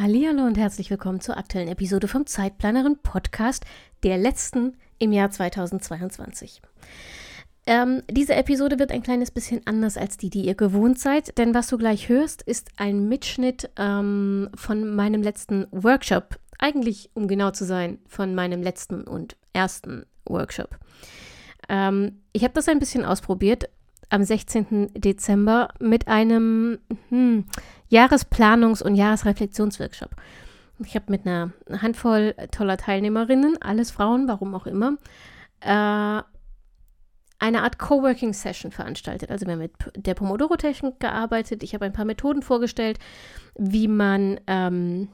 Hallo und herzlich willkommen zur aktuellen Episode vom Zeitplanerin Podcast, der letzten im Jahr 2022. Ähm, diese Episode wird ein kleines bisschen anders als die, die ihr gewohnt seid, denn was du gleich hörst, ist ein Mitschnitt ähm, von meinem letzten Workshop. Eigentlich, um genau zu sein, von meinem letzten und ersten Workshop. Ähm, ich habe das ein bisschen ausprobiert am 16. Dezember mit einem hm, Jahresplanungs- und Jahresreflexionsworkshop. Ich habe mit einer Handvoll toller Teilnehmerinnen, alles Frauen, warum auch immer, äh, eine Art Coworking-Session veranstaltet. Also wir haben mit der Pomodoro-Technik gearbeitet. Ich habe ein paar Methoden vorgestellt, wie man, ähm,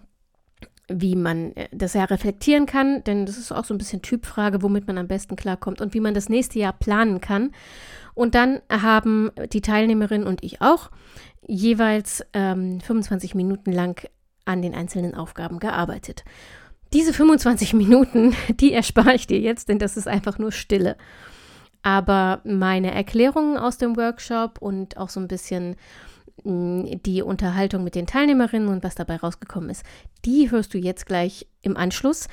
wie man äh, das Jahr reflektieren kann, denn das ist auch so ein bisschen Typfrage, womit man am besten klarkommt und wie man das nächste Jahr planen kann. Und dann haben die Teilnehmerin und ich auch jeweils ähm, 25 Minuten lang an den einzelnen Aufgaben gearbeitet. Diese 25 Minuten, die erspare ich dir jetzt, denn das ist einfach nur Stille. Aber meine Erklärungen aus dem Workshop und auch so ein bisschen mm, die Unterhaltung mit den Teilnehmerinnen und was dabei rausgekommen ist, die hörst du jetzt gleich im Anschluss.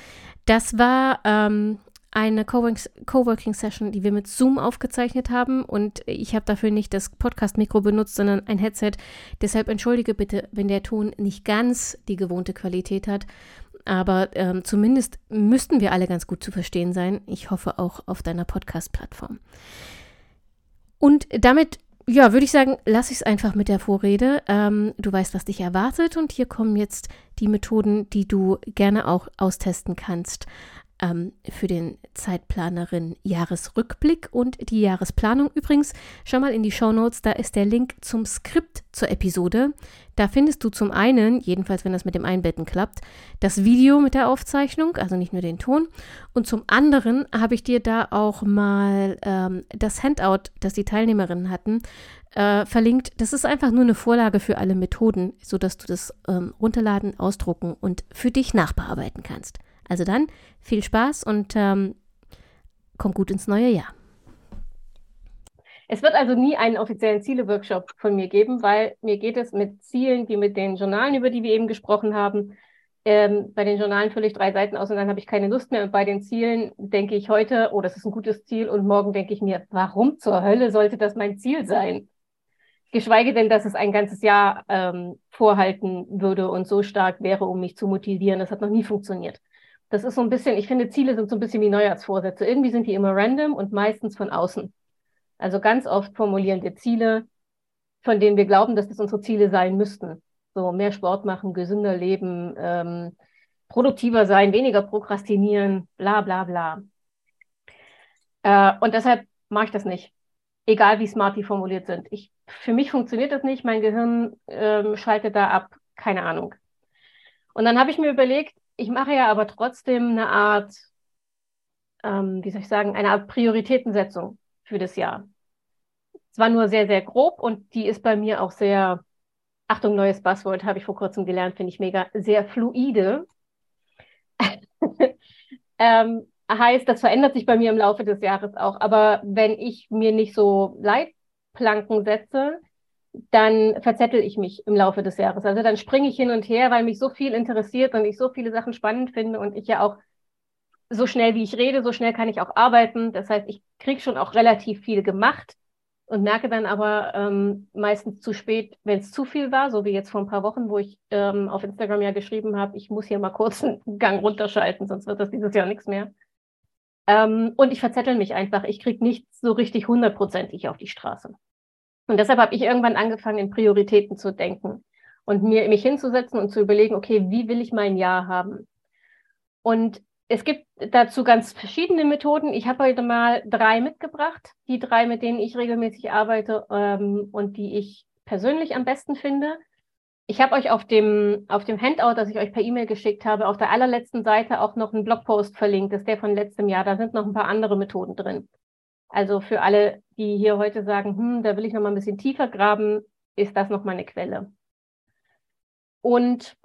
Das war ähm, eine Coworking-Session, die wir mit Zoom aufgezeichnet haben und ich habe dafür nicht das Podcast-Mikro benutzt, sondern ein Headset. Deshalb entschuldige bitte, wenn der Ton nicht ganz die gewohnte Qualität hat, aber ähm, zumindest müssten wir alle ganz gut zu verstehen sein. Ich hoffe auch auf deiner Podcast-Plattform. Und damit ja, würde ich sagen, lasse ich es einfach mit der Vorrede. Ähm, du weißt, was dich erwartet und hier kommen jetzt die Methoden, die du gerne auch austesten kannst ähm, für den Zeitplanerin Jahresrückblick und die Jahresplanung. Übrigens, schau mal in die Show Notes, da ist der Link zum Skript zur Episode. Da findest du zum einen, jedenfalls wenn das mit dem Einbetten klappt, das Video mit der Aufzeichnung, also nicht nur den Ton. Und zum anderen habe ich dir da auch mal ähm, das Handout, das die Teilnehmerinnen hatten, äh, verlinkt. Das ist einfach nur eine Vorlage für alle Methoden, sodass du das ähm, runterladen, ausdrucken und für dich nachbearbeiten kannst. Also dann viel Spaß und ähm, komm gut ins neue Jahr. Es wird also nie einen offiziellen Ziele-Workshop von mir geben, weil mir geht es mit Zielen wie mit den Journalen, über die wir eben gesprochen haben. Ähm, bei den Journalen fülle ich drei Seiten aus und dann habe ich keine Lust mehr. Und bei den Zielen denke ich heute, oh, das ist ein gutes Ziel. Und morgen denke ich mir, warum zur Hölle sollte das mein Ziel sein? Geschweige denn, dass es ein ganzes Jahr ähm, vorhalten würde und so stark wäre, um mich zu motivieren. Das hat noch nie funktioniert das ist so ein bisschen, ich finde, Ziele sind so ein bisschen wie Neujahrsvorsätze. Irgendwie sind die immer random und meistens von außen. Also ganz oft formulieren wir Ziele, von denen wir glauben, dass das unsere Ziele sein müssten. So mehr Sport machen, gesünder leben, ähm, produktiver sein, weniger prokrastinieren, bla bla bla. Äh, und deshalb mache ich das nicht. Egal wie smart die formuliert sind. Ich, für mich funktioniert das nicht, mein Gehirn ähm, schaltet da ab, keine Ahnung. Und dann habe ich mir überlegt, ich mache ja aber trotzdem eine Art, ähm, wie soll ich sagen, eine Art Prioritätensetzung für das Jahr. Zwar nur sehr, sehr grob und die ist bei mir auch sehr, Achtung, neues Buzzword, habe ich vor kurzem gelernt, finde ich mega, sehr fluide. ähm, heißt, das verändert sich bei mir im Laufe des Jahres auch. Aber wenn ich mir nicht so Leitplanken setze, dann verzettel ich mich im Laufe des Jahres. Also dann springe ich hin und her, weil mich so viel interessiert und ich so viele Sachen spannend finde und ich ja auch so schnell wie ich rede, so schnell kann ich auch arbeiten. Das heißt, ich kriege schon auch relativ viel gemacht und merke dann aber ähm, meistens zu spät, wenn es zu viel war, so wie jetzt vor ein paar Wochen, wo ich ähm, auf Instagram ja geschrieben habe, ich muss hier mal kurz einen Gang runterschalten, sonst wird das dieses Jahr nichts mehr. Ähm, und ich verzettel mich einfach. Ich kriege nichts so richtig hundertprozentig auf die Straße. Und deshalb habe ich irgendwann angefangen, in Prioritäten zu denken und mir mich hinzusetzen und zu überlegen, okay, wie will ich mein Jahr haben? Und es gibt dazu ganz verschiedene Methoden. Ich habe heute mal drei mitgebracht, die drei, mit denen ich regelmäßig arbeite ähm, und die ich persönlich am besten finde. ich habe euch auf dem, auf dem Handout, das ich euch per E-Mail geschickt habe, auf der allerletzten Seite auch noch einen Blogpost verlinkt. Das ist der von letztem Jahr. Da sind noch ein paar andere Methoden drin. Also für alle, die hier heute sagen, hm, da will ich noch mal ein bisschen tiefer graben, ist das noch mal eine Quelle. Und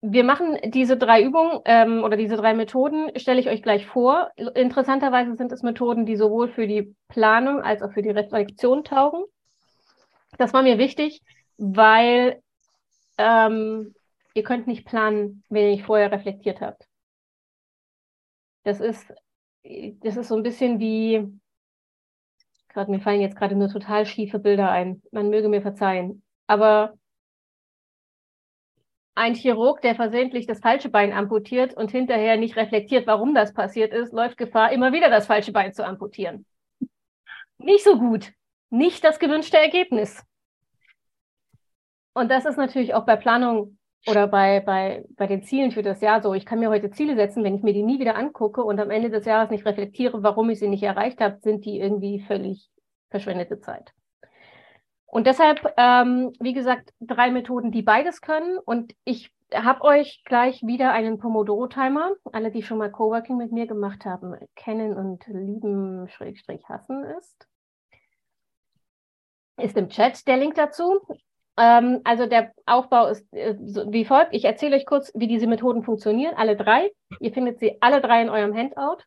wir machen diese drei Übungen ähm, oder diese drei Methoden, stelle ich euch gleich vor. Interessanterweise sind es Methoden, die sowohl für die Planung als auch für die Reflexion taugen. Das war mir wichtig, weil ähm, ihr könnt nicht planen, wenn ihr nicht vorher reflektiert habt. Das ist, das ist so ein bisschen wie, gerade mir fallen jetzt gerade nur total schiefe Bilder ein. Man möge mir verzeihen. Aber ein Chirurg, der versehentlich das falsche Bein amputiert und hinterher nicht reflektiert, warum das passiert ist, läuft Gefahr, immer wieder das falsche Bein zu amputieren. Nicht so gut. Nicht das gewünschte Ergebnis. Und das ist natürlich auch bei Planung oder bei, bei, bei den Zielen für das Jahr so. Ich kann mir heute Ziele setzen, wenn ich mir die nie wieder angucke und am Ende des Jahres nicht reflektiere, warum ich sie nicht erreicht habe, sind die irgendwie völlig verschwendete Zeit. Und deshalb, ähm, wie gesagt, drei Methoden, die beides können. Und ich habe euch gleich wieder einen Pomodoro-Timer. Alle, die schon mal Coworking mit mir gemacht haben, kennen und lieben, Schrägstrich hassen ist. Ist im Chat der Link dazu. Ähm, also der Aufbau ist äh, so wie folgt. Ich erzähle euch kurz, wie diese Methoden funktionieren, alle drei. Ihr findet sie alle drei in eurem Handout.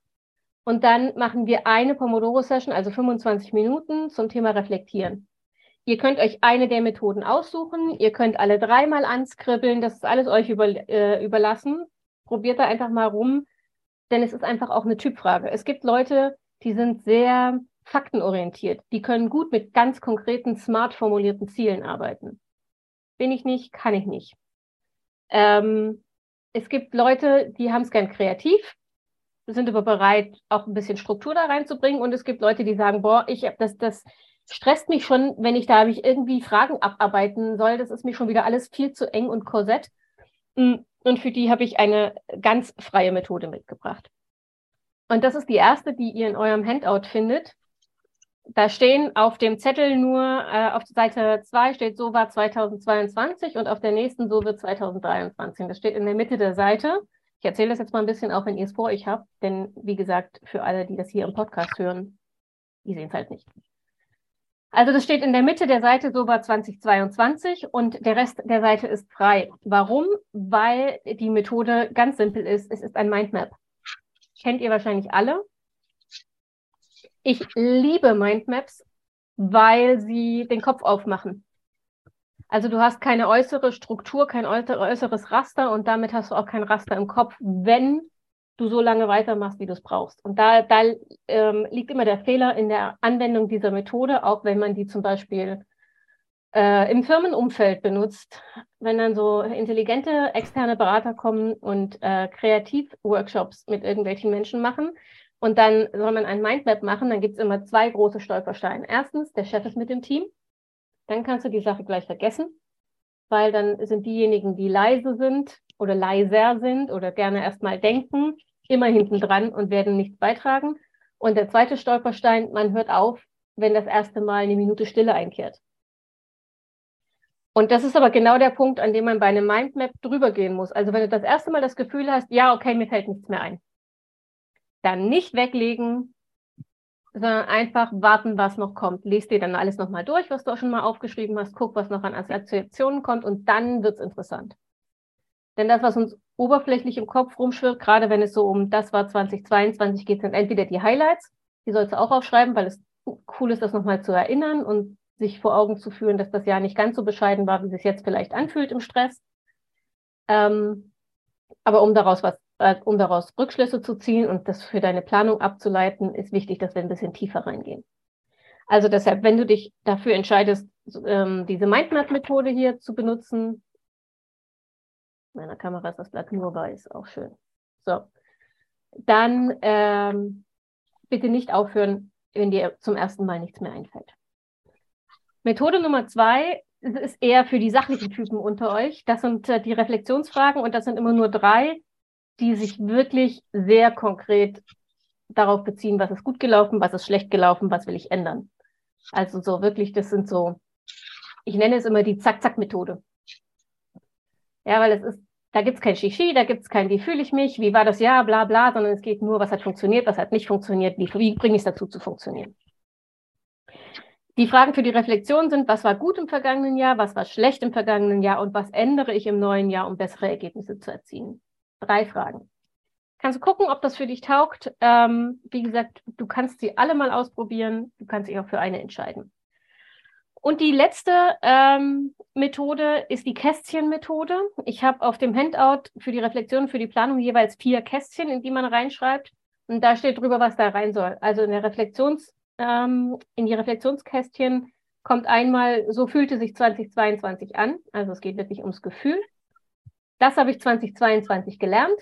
Und dann machen wir eine Pomodoro-Session, also 25 Minuten zum Thema Reflektieren. Ihr könnt euch eine der Methoden aussuchen. Ihr könnt alle dreimal anskribbeln. Das ist alles euch über, äh, überlassen. Probiert da einfach mal rum, denn es ist einfach auch eine Typfrage. Es gibt Leute, die sind sehr faktenorientiert. Die können gut mit ganz konkreten, smart formulierten Zielen arbeiten. Bin ich nicht, kann ich nicht. Ähm, es gibt Leute, die haben es gern kreativ, sind aber bereit, auch ein bisschen Struktur da reinzubringen. Und es gibt Leute, die sagen, boah, ich das, das stresst mich schon, wenn ich da mich irgendwie Fragen abarbeiten soll. Das ist mir schon wieder alles viel zu eng und korsett. Mm, und für die habe ich eine ganz freie Methode mitgebracht. Und das ist die erste, die ihr in eurem Handout findet da stehen auf dem Zettel nur, äh, auf Seite 2 steht, so war 2022 und auf der nächsten, so wird 2023. Das steht in der Mitte der Seite. Ich erzähle das jetzt mal ein bisschen, auch wenn ihr es vor euch habt, denn wie gesagt, für alle, die das hier im Podcast hören, die sehen es halt nicht. Also das steht in der Mitte der Seite, so war 2022 und der Rest der Seite ist frei. Warum? Weil die Methode ganz simpel ist. Es ist ein Mindmap. Kennt ihr wahrscheinlich alle. Ich liebe Mindmaps, weil sie den Kopf aufmachen. Also du hast keine äußere Struktur, kein äußeres Raster und damit hast du auch kein Raster im Kopf, wenn du so lange weitermachst, wie du es brauchst. Und da, da ähm, liegt immer der Fehler in der Anwendung dieser Methode, auch wenn man die zum Beispiel äh, im Firmenumfeld benutzt, wenn dann so intelligente externe Berater kommen und äh, Kreativworkshops mit irgendwelchen Menschen machen, und dann soll man ein Mindmap machen, dann gibt es immer zwei große Stolpersteine. Erstens, der Chef ist mit dem Team. Dann kannst du die Sache gleich vergessen, weil dann sind diejenigen, die leise sind oder leiser sind oder gerne erstmal denken, immer hinten dran und werden nichts beitragen. Und der zweite Stolperstein, man hört auf, wenn das erste Mal eine Minute Stille einkehrt. Und das ist aber genau der Punkt, an dem man bei einem Mindmap drüber gehen muss. Also wenn du das erste Mal das Gefühl hast, ja, okay, mir fällt nichts mehr ein, dann nicht weglegen, sondern einfach warten, was noch kommt. Lest dir dann alles nochmal durch, was du auch schon mal aufgeschrieben hast, guck, was noch an Assoziationen kommt und dann wird es interessant. Denn das, was uns oberflächlich im Kopf rumschwirrt, gerade wenn es so um das war 2022 geht, sind entweder die Highlights, die sollst du auch aufschreiben, weil es cool ist, das nochmal zu erinnern und sich vor Augen zu führen, dass das Jahr nicht ganz so bescheiden war, wie es sich jetzt vielleicht anfühlt im Stress. Ähm, aber um daraus was um daraus Rückschlüsse zu ziehen und das für deine Planung abzuleiten, ist wichtig, dass wir ein bisschen tiefer reingehen. Also deshalb, wenn du dich dafür entscheidest, ähm, diese Mindmap-Methode hier zu benutzen, meiner Kamera ist das Blatt nur weiß, auch schön. So, dann ähm, bitte nicht aufhören, wenn dir zum ersten Mal nichts mehr einfällt. Methode Nummer zwei ist eher für die sachlichen Typen unter euch. Das sind äh, die Reflexionsfragen und das sind immer nur drei die sich wirklich sehr konkret darauf beziehen, was ist gut gelaufen, was ist schlecht gelaufen, was will ich ändern. Also so wirklich, das sind so, ich nenne es immer die Zack-Zack-Methode. Ja, weil es ist, da gibt es kein Shishi, da gibt es kein, wie fühle ich mich, wie war das Jahr, bla bla, sondern es geht nur, was hat funktioniert, was hat nicht funktioniert, wie, wie bringe ich es dazu zu funktionieren. Die Fragen für die Reflexion sind, was war gut im vergangenen Jahr, was war schlecht im vergangenen Jahr und was ändere ich im neuen Jahr, um bessere Ergebnisse zu erzielen. Drei Fragen. Kannst du gucken, ob das für dich taugt. Ähm, wie gesagt, du kannst sie alle mal ausprobieren. Du kannst dich auch für eine entscheiden. Und die letzte ähm, Methode ist die Kästchenmethode. Ich habe auf dem Handout für die Reflexion, für die Planung jeweils vier Kästchen, in die man reinschreibt. Und da steht drüber, was da rein soll. Also in der Reflexions, ähm, in die Reflexionskästchen kommt einmal, so fühlte sich 2022 an. Also es geht wirklich ums Gefühl. Das habe ich 2022 gelernt.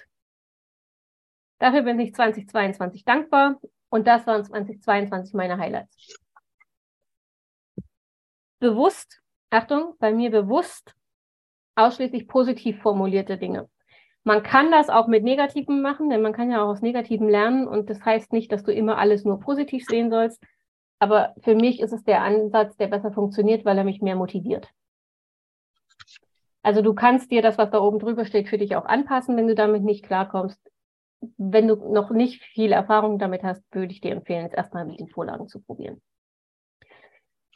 Dafür bin ich 2022 dankbar. Und das waren 2022 meine Highlights bewusst, Achtung, bei mir bewusst ausschließlich positiv formulierte Dinge. Man kann das auch mit Negativen machen, denn man kann ja auch aus Negativen lernen und das heißt nicht, dass du immer alles nur positiv sehen sollst. Aber für mich ist es der Ansatz, der besser funktioniert, weil er mich mehr motiviert. Also du kannst dir das, was da oben drüber steht, für dich auch anpassen, wenn du damit nicht klarkommst. Wenn du noch nicht viel Erfahrung damit hast, würde ich dir empfehlen, es erstmal mit den Vorlagen zu probieren.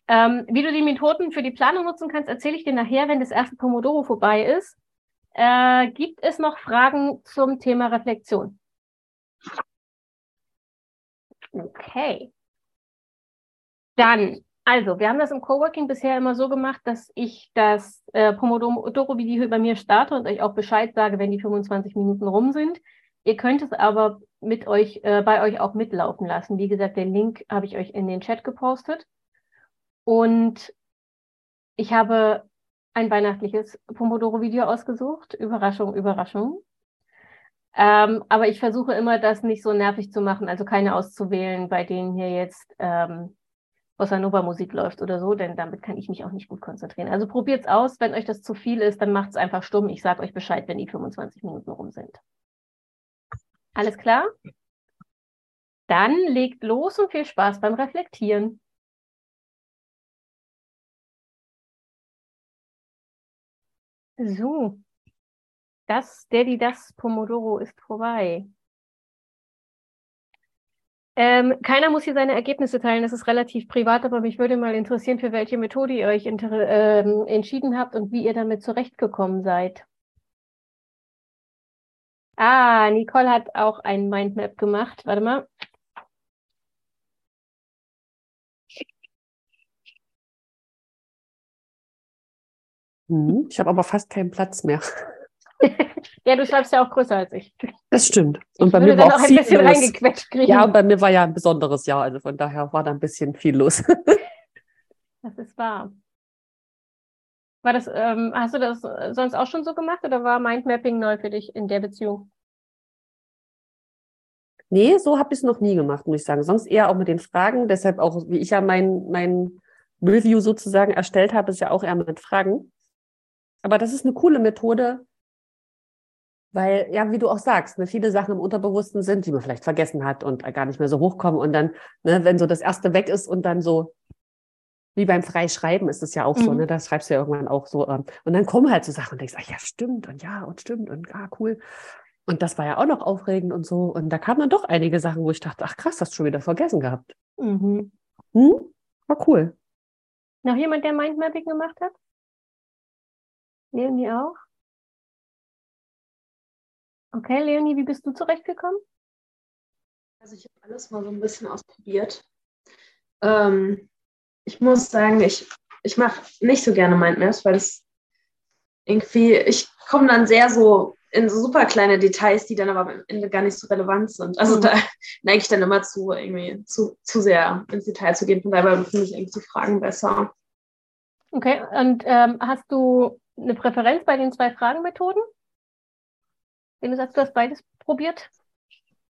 Ähm, wie du die Methoden für die Planung nutzen kannst, erzähle ich dir nachher, wenn das erste Pomodoro vorbei ist. Äh, gibt es noch Fragen zum Thema Reflexion? Okay. Dann, also, wir haben das im Coworking bisher immer so gemacht, dass ich das äh, Pomodoro-Video bei mir starte und euch auch Bescheid sage, wenn die 25 Minuten rum sind. Ihr könnt es aber mit euch, äh, bei euch auch mitlaufen lassen. Wie gesagt, den Link habe ich euch in den Chat gepostet. Und ich habe ein weihnachtliches Pomodoro-Video ausgesucht. Überraschung, Überraschung. Ähm, aber ich versuche immer, das nicht so nervig zu machen, also keine auszuwählen, bei denen hier jetzt ähm, Bossa Nova Musik läuft oder so, denn damit kann ich mich auch nicht gut konzentrieren. Also probiert's aus. Wenn euch das zu viel ist, dann macht's einfach stumm. Ich sage euch Bescheid, wenn die 25 Minuten rum sind. Alles klar? Dann legt los und viel Spaß beim Reflektieren. So, das, Daddy, das Pomodoro ist vorbei. Ähm, keiner muss hier seine Ergebnisse teilen, das ist relativ privat, aber mich würde mal interessieren, für welche Methode ihr euch ähm, entschieden habt und wie ihr damit zurechtgekommen seid. Ah, Nicole hat auch ein Mindmap gemacht. Warte mal. Mhm. Ich habe aber fast keinen Platz mehr. Ja, du schreibst ja auch größer als ich. Das stimmt. Und ich bei mir war auch ein bisschen reingequetscht kriegen. Ja, bei mir war ja ein besonderes Jahr, also von daher war da ein bisschen viel los. das ist wahr. War das, ähm, hast du das sonst auch schon so gemacht oder war Mindmapping neu für dich in der Beziehung? Nee, so habe ich es noch nie gemacht, muss ich sagen. Sonst eher auch mit den Fragen. Deshalb auch, wie ich ja mein, mein Review sozusagen erstellt habe, ist ja auch eher mit Fragen. Aber das ist eine coole Methode, weil, ja, wie du auch sagst, ne, viele Sachen im Unterbewussten sind, die man vielleicht vergessen hat und gar nicht mehr so hochkommen. Und dann, ne, wenn so das erste weg ist und dann so, wie beim Freischreiben ist es ja auch mhm. so, ne? Da schreibst du ja irgendwann auch so. Ähm, und dann kommen halt so Sachen und denkst, ach ja, stimmt und ja und stimmt und ah, cool. Und das war ja auch noch aufregend und so. Und da kamen dann doch einige Sachen, wo ich dachte, ach krass, hast du schon wieder vergessen gehabt. Mhm. Hm? War cool. Noch jemand, der Mindmapping gemacht hat? Leonie auch? Okay, Leonie, wie bist du zurechtgekommen? Also ich habe alles mal so ein bisschen ausprobiert. Ähm, ich muss sagen, ich, ich mache nicht so gerne Mindmaps, weil es irgendwie, ich komme dann sehr so in so super kleine Details, die dann aber am Ende gar nicht so relevant sind. Also mhm. da neige ich dann immer zu, irgendwie zu, zu sehr ins Detail zu gehen. Von daher finde ich irgendwie die Fragen besser. Okay, und ähm, hast du eine Präferenz bei den zwei Fragenmethoden? Wenn du sagst, du hast beides probiert?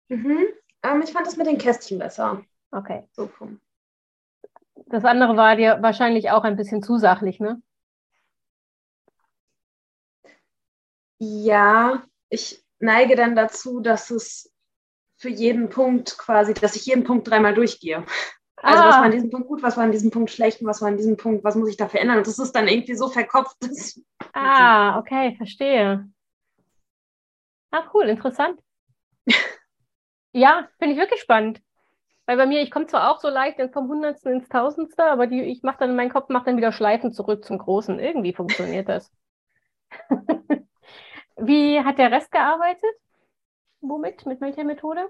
Mhm. Ähm, ich fand das mit den Kästchen besser. Okay. So. Das andere war dir wahrscheinlich auch ein bisschen zu sachlich, ne? Ja, ich neige dann dazu, dass es für jeden Punkt quasi, dass ich jeden Punkt dreimal durchgehe. Also was war an diesem Punkt gut, was war an diesem Punkt schlecht und was war an diesem Punkt, was muss ich da verändern? Und das ist dann irgendwie so verkopft. Ah, okay, verstehe. Ah, cool, interessant. Ja, finde ich wirklich spannend. Weil bei mir, ich komme zwar auch so leicht vom Hundertsten ins Tausendste, aber die, ich mache dann, mein Kopf macht dann wieder Schleifen zurück zum Großen. Irgendwie funktioniert das. Wie hat der Rest gearbeitet? Womit? Mit welcher Methode?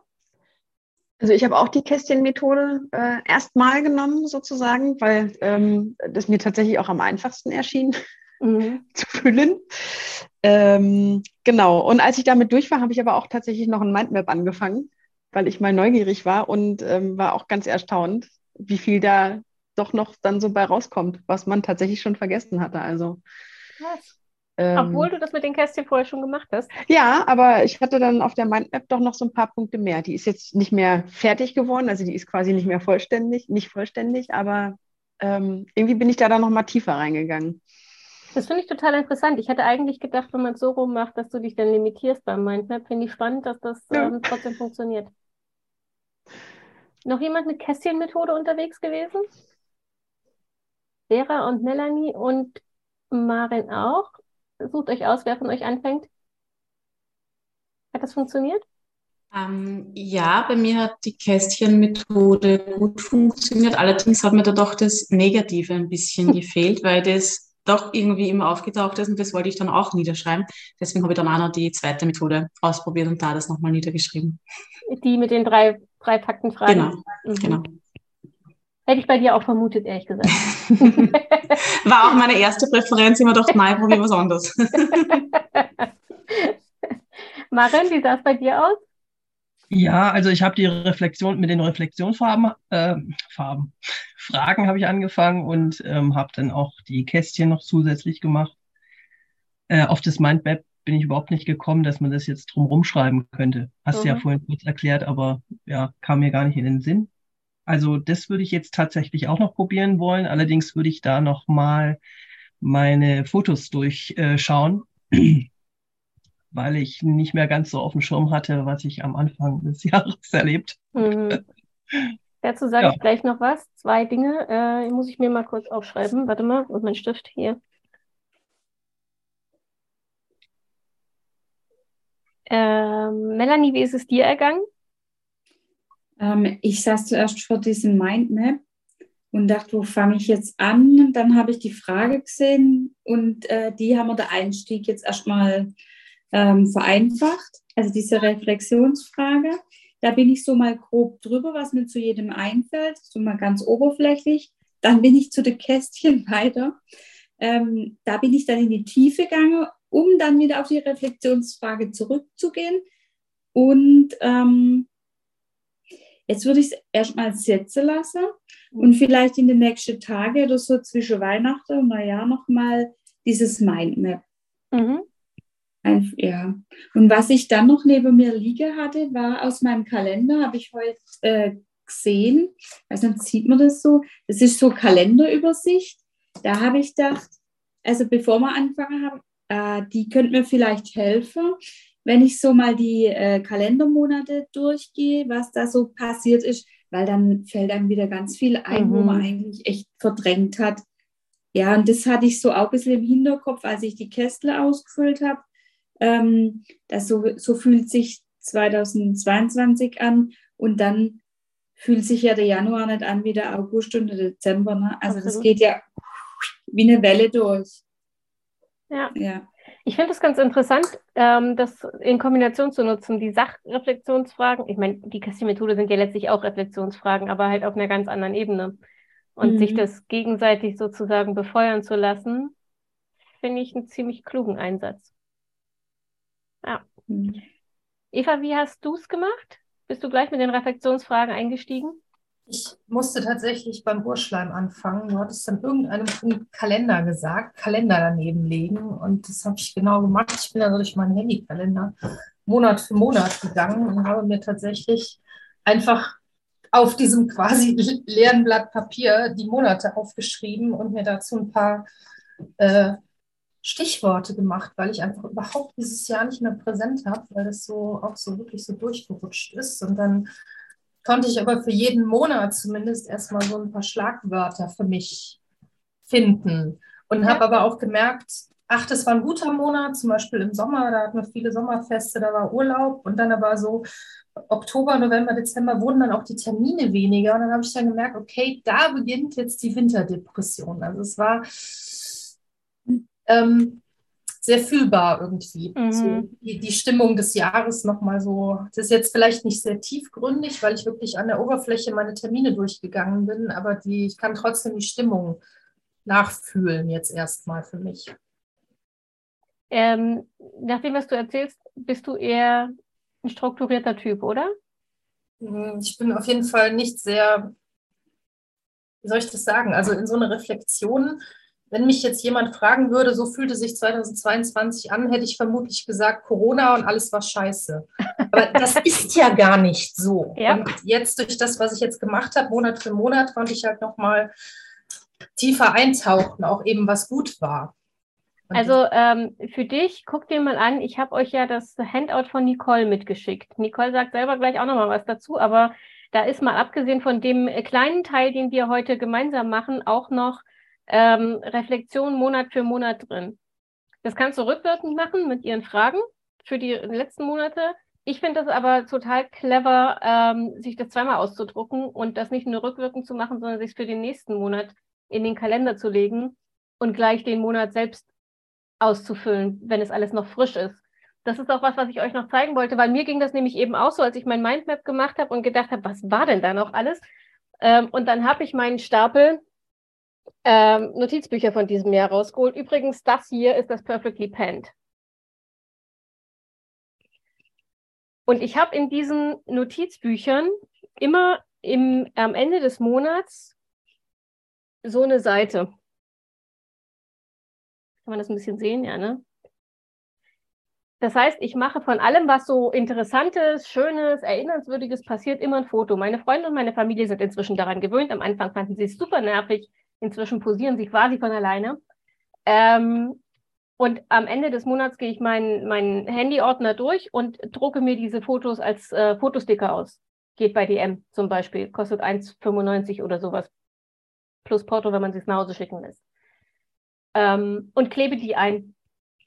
Also ich habe auch die Kästchenmethode äh, erstmal genommen sozusagen, weil ähm, das mir tatsächlich auch am einfachsten erschien Mhm. zu füllen. Ähm, genau. Und als ich damit durch war, habe ich aber auch tatsächlich noch ein Mindmap angefangen, weil ich mal neugierig war und ähm, war auch ganz erstaunt, wie viel da doch noch dann so bei rauskommt, was man tatsächlich schon vergessen hatte. Also Krass. ähm, Obwohl du das mit den Kästchen vorher schon gemacht hast. Ja, aber ich hatte dann auf der Mindmap doch noch so ein paar Punkte mehr. Die ist jetzt nicht mehr fertig geworden, also die ist quasi nicht mehr vollständig, nicht vollständig, aber ähm, irgendwie bin ich da dann noch mal tiefer reingegangen. Das finde ich total interessant. Ich hätte eigentlich gedacht, wenn man es so rum macht, dass du dich dann limitierst beim Mindmap. Finde ich spannend, dass das Ja. ähm, trotzdem funktioniert. Noch jemand mit Kästchenmethode unterwegs gewesen? Vera und Melanie und Maren auch. Sucht euch aus, wer von euch anfängt. Hat das funktioniert? Ähm, ja, bei mir hat die Kästchenmethode gut funktioniert. Allerdings hat mir da doch das Negative ein bisschen gefehlt, weil das doch irgendwie immer aufgetaucht ist und das wollte ich dann auch niederschreiben. Deswegen habe ich dann auch noch die zweite Methode ausprobiert und da das nochmal niedergeschrieben. Die mit den drei, drei Faktenfragen. Genau, Mhm. genau. Hätte ich bei dir auch vermutet, ehrlich gesagt. War auch meine erste Präferenz, immer doch, nein, probier was anderes. Maren, wie sah es bei dir aus? Ja, also ich habe die Reflexion mit den Reflexionsfarben, äh, Farben, Fragen habe ich angefangen und ähm, habe dann auch die Kästchen noch zusätzlich gemacht. Äh, auf das Mindmap bin ich überhaupt nicht gekommen, dass man das jetzt drumherum schreiben könnte. Hast du ja Mhm. vorhin kurz erklärt, aber ja, kam mir gar nicht in den Sinn. Also das würde ich jetzt tatsächlich auch noch probieren wollen. Allerdings würde ich da noch mal meine Fotos durchschauen, weil ich nicht mehr ganz so auf dem Schirm hatte, was ich am Anfang des Jahres erlebt. Mhm. Dazu sage Ja. ich gleich noch was. Zwei Dinge. Äh, muss ich mir mal kurz aufschreiben. Warte mal, und mein Stift hier. Ähm, Melanie, wie ist es dir ergangen? Ähm, ich saß zuerst vor diesem Mindmap und dachte, wo fange ich jetzt an? Dann habe ich die Frage gesehen und äh, die haben wir der Einstieg jetzt erstmal ähm, vereinfacht. Also diese Reflexionsfrage. Da bin ich so mal grob drüber, was mir zu jedem einfällt, so mal ganz oberflächlich. Dann bin ich zu den Kästchen weiter. Ähm, da bin ich dann in die Tiefe gegangen, um dann wieder auf die Reflexionsfrage zurückzugehen. Und ähm, Jetzt würde ich es erstmal setzen lassen und vielleicht in den nächsten Tagen oder so zwischen Weihnachten und Neujahr nochmal dieses Mindmap. Mhm. Ein, ja. Und was ich dann noch neben mir liegen hatte, war aus meinem Kalender, habe ich heute äh, gesehen, also sieht man das so, das ist so Kalenderübersicht. Da habe ich gedacht, also bevor wir angefangen haben, äh, die könnte mir vielleicht helfen, wenn ich so mal die äh, Kalendermonate durchgehe, was da so passiert ist, weil dann fällt einem wieder ganz viel ein, wo Mhm. man eigentlich echt verdrängt hat. Ja, und das hatte ich so auch ein bisschen im Hinterkopf, als ich die Kästle ausgefüllt habe. Ähm, das so, so fühlt sich 2022 an und dann fühlt sich ja der Januar nicht an wie der August und der Dezember. Ne? Also das Absolut. geht ja wie eine Welle durch. Ja. Ja. Ich finde es ganz interessant, ähm, das in Kombination zu nutzen, die Sachreflexionsfragen. Ich meine, die Kästchen-Methode sind ja letztlich auch Reflexionsfragen, aber halt auf einer ganz anderen Ebene. Und Mhm. sich das gegenseitig sozusagen befeuern zu lassen, finde ich einen ziemlich klugen Einsatz. Mhm. Eva, wie hast du es gemacht? Bist du gleich mit den Reflexionsfragen eingestiegen? Ich musste tatsächlich beim Urschleim anfangen. Du hattest an irgendeinem Punkt Kalender gesagt, Kalender daneben legen. Und das habe ich genau gemacht. Ich bin also durch meinen Handykalender Monat für Monat gegangen und habe mir tatsächlich einfach auf diesem quasi leeren Blatt Papier die Monate aufgeschrieben und mir dazu ein paar äh, Stichworte gemacht, weil ich einfach überhaupt dieses Jahr nicht mehr präsent habe, weil das so auch so wirklich so durchgerutscht ist. Und dann konnte ich aber für jeden Monat zumindest erstmal so ein paar Schlagwörter für mich finden. Und habe aber auch gemerkt, ach, das war ein guter Monat, zum Beispiel im Sommer, da hatten wir viele Sommerfeste, da war Urlaub und dann aber so Oktober, November, Dezember wurden dann auch die Termine weniger und dann habe ich dann gemerkt, okay, da beginnt jetzt die Winterdepression. Also es war ähm, sehr fühlbar irgendwie. Mhm. So, die, die, Stimmung des Jahres nochmal so. Das ist jetzt vielleicht nicht sehr tiefgründig, weil ich wirklich an der Oberfläche meine Termine durchgegangen bin, aber die, ich kann trotzdem die Stimmung nachfühlen jetzt erstmal für mich. Ähm, nach dem, was du erzählst, bist du eher ein strukturierter Typ, oder? Hm, ich bin auf jeden Fall nicht sehr, wie soll ich das sagen, also in so eine Reflexion. Wenn mich jetzt jemand fragen würde, so fühlte sich 2022 an, hätte ich vermutlich gesagt Corona und alles war scheiße. Aber das ist ja gar nicht so. Ja. Und jetzt durch das, was ich jetzt gemacht habe, Monat für Monat, konnte ich halt nochmal tiefer eintauchen, auch eben was gut war. Also ähm, für dich, guck dir mal an, ich habe euch ja das Handout von Nicole mitgeschickt. Nicole sagt selber gleich auch nochmal was dazu, aber da ist mal abgesehen von dem kleinen Teil, den wir heute gemeinsam machen, auch noch ähm, Reflexion Monat für Monat drin. Das kannst du rückwirkend machen mit ihren Fragen für die letzten Monate. Ich finde das aber total clever, ähm, sich das zweimal auszudrucken und das nicht nur rückwirkend zu machen, sondern sich für den nächsten Monat in den Kalender zu legen und gleich den Monat selbst auszufüllen, wenn es alles noch frisch ist. Das ist auch was, was ich euch noch zeigen wollte, weil mir ging das nämlich eben auch so, als ich mein Mindmap gemacht habe und gedacht habe, was war denn da noch alles? Ähm, und dann habe ich meinen Stapel ähm, Notizbücher von diesem Jahr rausgeholt. Übrigens, das hier ist das Perfectly Penned. Und ich habe in diesen Notizbüchern immer im, am Ende des Monats so eine Seite. Kann man das ein bisschen sehen? Ja, ne? Das heißt, ich mache von allem, was so Interessantes, Schönes, Erinnernswürdiges passiert, immer ein Foto. Meine Freunde und meine Familie sind inzwischen daran gewöhnt. Am Anfang fanden sie es super nervig. Inzwischen posieren sie quasi von alleine. Ähm, und am Ende des Monats gehe ich meinen mein Handyordner durch und drucke mir diese Fotos als äh, Fotosticker aus. Geht bei DM zum Beispiel. Kostet 1,95 oder sowas. Plus Porto, wenn man sie nach Hause schicken lässt ähm, und klebe die ein.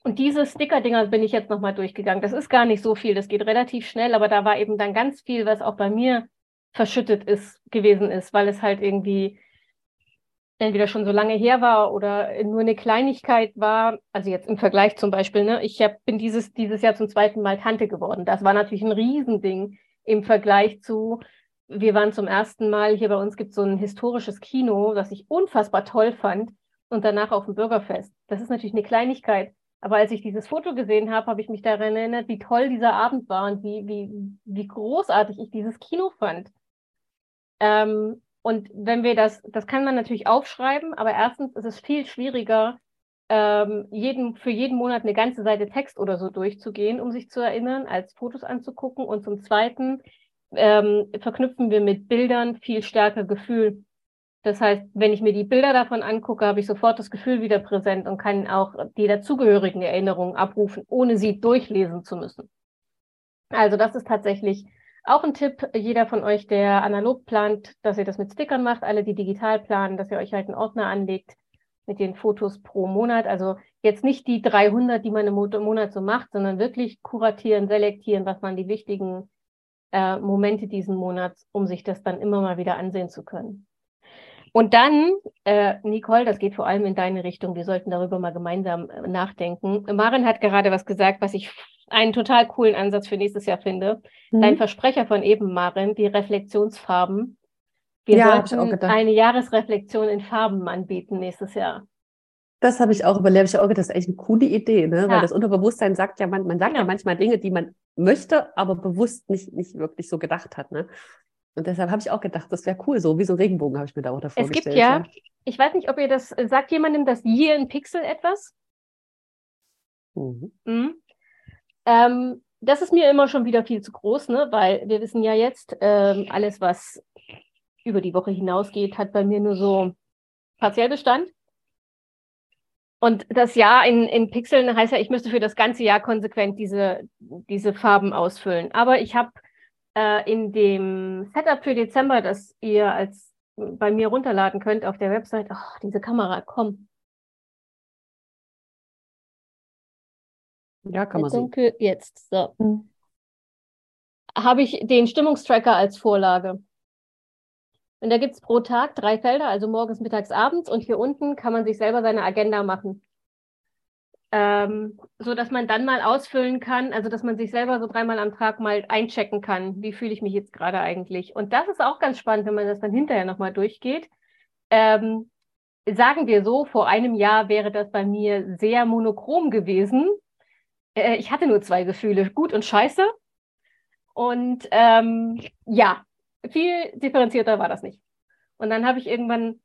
Und diese Sticker-Dinger bin ich jetzt nochmal durchgegangen. Das ist gar nicht so viel, das geht relativ schnell, aber da war eben dann ganz viel, was auch bei mir verschüttet ist, gewesen ist, weil es halt irgendwie entweder schon so lange her war oder nur eine Kleinigkeit war. Also jetzt im Vergleich zum Beispiel, ne, ich hab, bin dieses, dieses Jahr zum zweiten Mal Tante geworden. Das war natürlich ein Riesending im Vergleich zu, wir waren zum ersten Mal, hier bei uns gibt es so ein historisches Kino, das ich unfassbar toll fand und danach auf dem Bürgerfest. Das ist natürlich eine Kleinigkeit. Aber als ich dieses Foto gesehen habe, habe ich mich daran erinnert, wie toll dieser Abend war und wie, wie, wie großartig ich dieses Kino fand. Ähm, und wenn wir das, das kann man natürlich aufschreiben, aber erstens ist es viel schwieriger, ähm, jeden, für jeden Monat eine ganze Seite Text oder so durchzugehen, um sich zu erinnern, als Fotos anzugucken. Und zum Zweiten ähm, verknüpfen wir mit Bildern viel stärker Gefühl. Das heißt, wenn ich mir die Bilder davon angucke, habe ich sofort das Gefühl wieder präsent und kann auch die dazugehörigen Erinnerungen abrufen, ohne sie durchlesen zu müssen. Also das ist tatsächlich auch ein Tipp. Jeder von euch, der analog plant, dass ihr das mit Stickern macht, alle, die digital planen, dass ihr euch halt einen Ordner anlegt mit den Fotos pro Monat. Also jetzt nicht die 300, die man im Monat so macht, sondern wirklich kuratieren, selektieren, was waren die wichtigen äh, Momente diesen Monats, um sich das dann immer mal wieder ansehen zu können. Und dann, äh, Nicole, das geht vor allem in deine Richtung, wir sollten darüber mal gemeinsam äh, nachdenken. Marin hat gerade was gesagt, was ich einen total coolen Ansatz für nächstes Jahr finde. Mhm. Dein Versprecher von eben, Marin, die Reflexionsfarben. Wir ja, sollten eine Jahresreflexion in Farben anbieten nächstes Jahr. Das habe ich auch überlegt, ich auch gedacht, das ist echt eine coole Idee, ne? Ja. weil das Unterbewusstsein sagt ja, man, man sagt ja. ja manchmal Dinge, die man möchte, aber bewusst nicht, nicht wirklich so gedacht hat. Ne? Und deshalb habe ich auch gedacht, das wäre cool, so wie so ein Regenbogen habe ich mir da auch davor es Es gibt ja, ich weiß nicht, ob ihr das, sagt jemandem das Year in Pixel etwas? Mhm. Mhm. Ähm, das ist mir immer schon wieder viel zu groß, ne? weil wir wissen ja jetzt, ähm, alles, was über die Woche hinausgeht, hat bei mir nur so Partiellbestand. Und das Jahr in, in Pixeln heißt ja, ich müsste für das ganze Jahr konsequent diese, diese Farben ausfüllen. Aber ich habe äh, in dem Setup für Dezember, das ihr als bei mir runterladen könnt auf der Website. Ach, diese Kamera, komm. Ja, kann man sehen. Dunkel, jetzt. So. Habe ich den Stimmungstracker als Vorlage. Und da gibt es pro Tag drei Felder, also morgens, mittags, abends. Und hier unten kann man sich selber seine Agenda machen. Ähm, so dass man dann mal ausfüllen kann, also dass man sich selber so dreimal am Tag mal einchecken kann, wie fühle ich mich jetzt gerade eigentlich. Und das ist auch ganz spannend, wenn man das dann hinterher nochmal durchgeht. Ähm, sagen wir so, vor einem Jahr wäre das bei mir sehr monochrom gewesen. Äh, ich hatte nur zwei Gefühle, gut und scheiße. Und ähm, ja, viel differenzierter war das nicht. Und dann habe ich irgendwann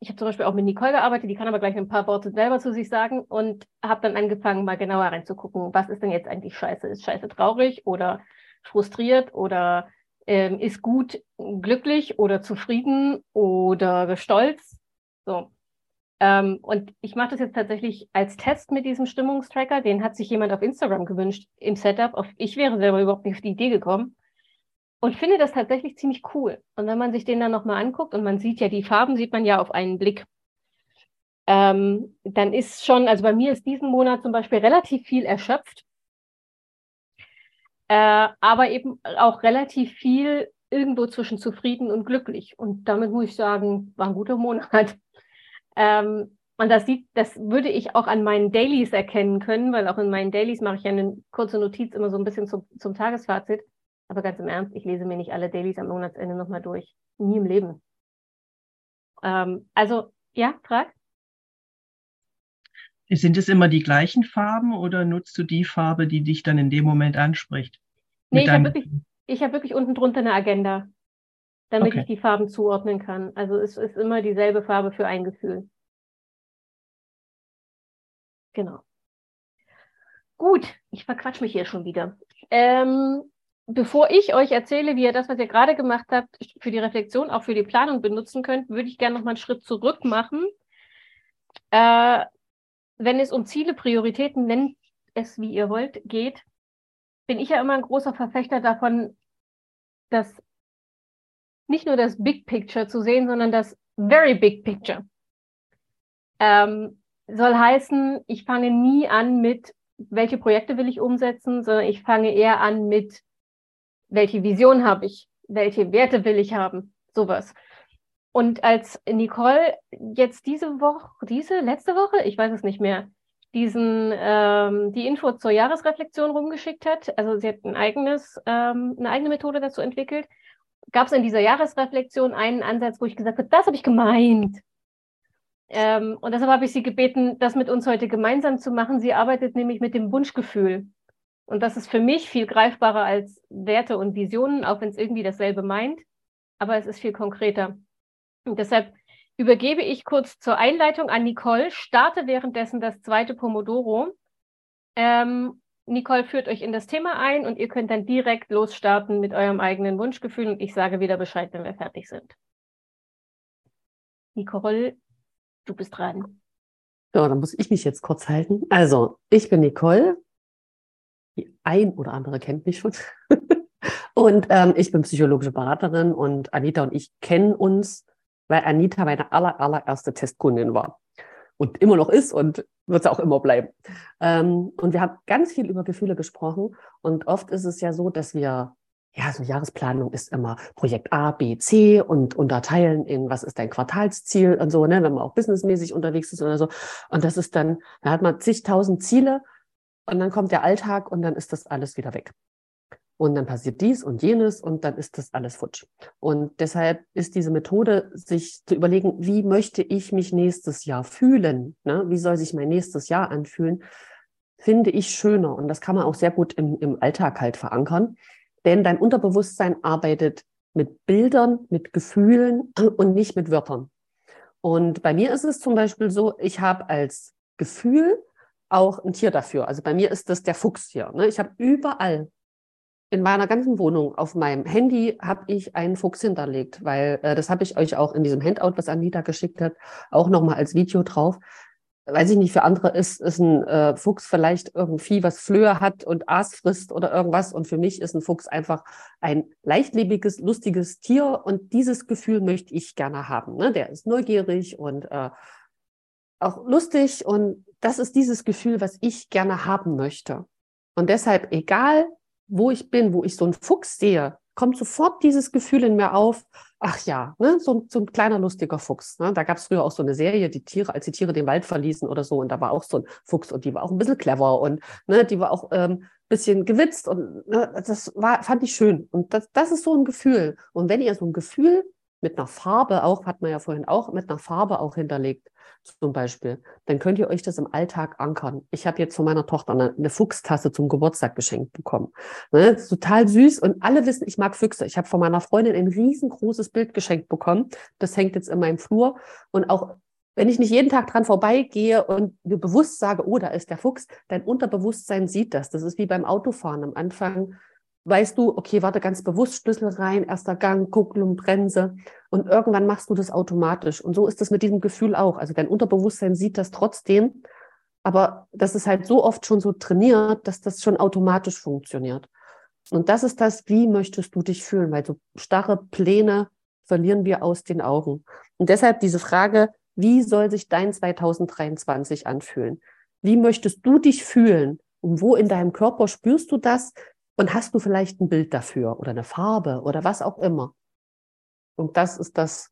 ich habe zum Beispiel auch mit Nicole gearbeitet, die kann aber gleich ein paar Worte selber zu sich sagen und habe dann angefangen, mal genauer reinzugucken, was ist denn jetzt eigentlich scheiße? Ist scheiße traurig oder frustriert oder ähm, ist gut glücklich oder zufrieden oder stolz? So. Ähm, und ich mache das jetzt tatsächlich als Test mit diesem Stimmungstracker. Den hat sich jemand auf Instagram gewünscht im Setup. Auf, ich wäre selber überhaupt nicht auf die Idee gekommen und finde das tatsächlich ziemlich cool. Und wenn man sich den dann nochmal anguckt und man sieht ja, die Farben sieht man ja auf einen Blick, ähm, dann ist schon, also bei mir ist diesen Monat zum Beispiel relativ viel erschöpft, äh, aber eben auch relativ viel irgendwo zwischen zufrieden und glücklich. Und damit muss ich sagen, war ein guter Monat. Ähm, und das sieht, das würde ich auch an meinen Dailies erkennen können, weil auch in meinen Dailies mache ich ja eine kurze Notiz immer so ein bisschen zum, zum Tagesfazit. Aber ganz im Ernst, ich lese mir nicht alle Dailies am Monatsende nochmal durch. Nie im Leben. Ähm, also, ja, frag. Sind es immer die gleichen Farben oder nutzt du die Farbe, die dich dann in dem Moment anspricht? Nee, ich habe wirklich, hab wirklich unten drunter eine Agenda, damit Okay. ich die Farben zuordnen kann. Also es ist immer dieselbe Farbe für ein Gefühl. Genau. Gut, ich verquatsch mich hier schon wieder. Ähm, bevor ich euch erzähle, wie ihr das, was ihr gerade gemacht habt, für die Reflexion, auch für die Planung benutzen könnt, würde ich gerne noch mal einen Schritt zurück machen. Äh, wenn es um Ziele, Prioritäten, nennt es wie ihr wollt, geht, bin ich ja immer ein großer Verfechter davon, dass nicht nur das Big Picture zu sehen, sondern das Very Big Picture. Ähm, soll heißen, ich fange nie an mit, welche Projekte will ich umsetzen, sondern ich fange eher an mit, welche Vision habe ich, welche Werte will ich haben, sowas. Und als Nicole jetzt diese Woche, diese letzte Woche, ich weiß es nicht mehr, diesen ähm, die Info zur Jahresreflexion rumgeschickt hat, also sie hat ein eigenes, ähm, eine eigene Methode dazu entwickelt, gab es in dieser Jahresreflexion einen Ansatz, wo ich gesagt habe, das habe ich gemeint. Ähm, und deshalb habe ich sie gebeten, das mit uns heute gemeinsam zu machen. Sie arbeitet nämlich mit dem Wunschgefühl. Und das ist für mich viel greifbarer als Werte und Visionen, auch wenn es irgendwie dasselbe meint. Aber es ist viel konkreter. Und deshalb übergebe ich kurz zur Einleitung an Nicole, starte währenddessen das zweite Pomodoro. Ähm, Nicole führt euch in das Thema ein und ihr könnt dann direkt losstarten mit eurem eigenen Wunschgefühl und ich sage wieder Bescheid, wenn wir fertig sind. Nicole, du bist dran. So, dann muss ich mich jetzt kurz halten. Also, ich bin Nicole. Die ein oder andere kennt mich schon. und ähm, ich bin psychologische Beraterin und Anita und ich kennen uns, weil Anita meine aller, allererste Testkundin war. Und immer noch ist und wird es auch immer bleiben. Ähm, und wir haben ganz viel über Gefühle gesprochen. Und oft ist es ja so, dass wir ja, so Jahresplanung ist immer Projekt A, B, C und unterteilen in, was ist dein Quartalsziel und so, ne, wenn man auch businessmäßig unterwegs ist oder so. Und das ist dann, da hat man zigtausend Ziele und dann kommt der Alltag und dann ist das alles wieder weg. Und dann passiert dies und jenes und dann ist das alles futsch. Und deshalb ist diese Methode, sich zu überlegen, wie möchte ich mich nächstes Jahr fühlen? Ne? Wie soll sich mein nächstes Jahr anfühlen? Finde ich schöner. Und das kann man auch sehr gut im, im Alltag halt verankern. Denn dein Unterbewusstsein arbeitet mit Bildern, mit Gefühlen und nicht mit Wörtern. Und bei mir ist es zum Beispiel so, ich habe als Gefühl auch ein Tier dafür. Also bei mir ist das der Fuchs hier. Ne? Ich habe überall in meiner ganzen Wohnung auf meinem Handy habe ich einen Fuchs hinterlegt, weil äh, das habe ich euch auch in diesem Handout, was Anita geschickt hat, auch nochmal als Video drauf. weiß ich nicht, für andere ist, ist ein äh, Fuchs vielleicht irgendwie, was Flöhe hat und Aas frisst oder irgendwas. Und für mich ist ein Fuchs einfach ein leichtlebiges, lustiges Tier. Und dieses Gefühl möchte ich gerne haben. Ne? Der ist neugierig und äh, auch lustig. Und das ist dieses Gefühl, was ich gerne haben möchte. Und deshalb, egal wo ich bin, wo ich so einen Fuchs sehe, kommt sofort dieses Gefühl in mir auf, ach ja, ne, so, so ein kleiner lustiger Fuchs. Ne? Da gab es früher auch so eine Serie, die Tiere, als die Tiere den Wald verließen oder so, und da war auch so ein Fuchs und die war auch ein bisschen clever und ne, die war auch ähm, bisschen gewitzt und ne, das war, fand ich schön. Und das, das ist so ein Gefühl. Und wenn ihr so ein Gefühl mit einer Farbe auch, hat man ja vorhin auch, mit einer Farbe auch hinterlegt, zum Beispiel, dann könnt ihr euch das im Alltag ankern. Ich habe jetzt von meiner Tochter eine, eine Fuchstasse zum Geburtstag geschenkt bekommen. Ne? total süß und alle wissen, ich mag Füchse. Ich habe von meiner Freundin ein riesengroßes Bild geschenkt bekommen. Das hängt jetzt in meinem Flur und auch wenn ich nicht jeden Tag dran vorbeigehe und mir bewusst sage, oh, da ist der Fuchs, dein Unterbewusstsein sieht das. Das ist wie beim Autofahren. Am Anfang weißt du, okay, warte ganz bewusst, Schlüssel rein, erster Gang, Kupplung, Bremse. Und irgendwann machst du das automatisch. Und so ist es mit diesem Gefühl auch. Also dein Unterbewusstsein sieht das trotzdem, aber das ist halt so oft schon so trainiert, dass das schon automatisch funktioniert. Und das ist das, wie möchtest du dich fühlen? Weil so starre Pläne verlieren wir aus den Augen. Und deshalb diese Frage, wie soll sich dein 2023 anfühlen? Wie möchtest du dich fühlen? Und wo in deinem Körper spürst du das? Und hast du vielleicht ein Bild dafür oder eine Farbe oder was auch immer? Und das ist das,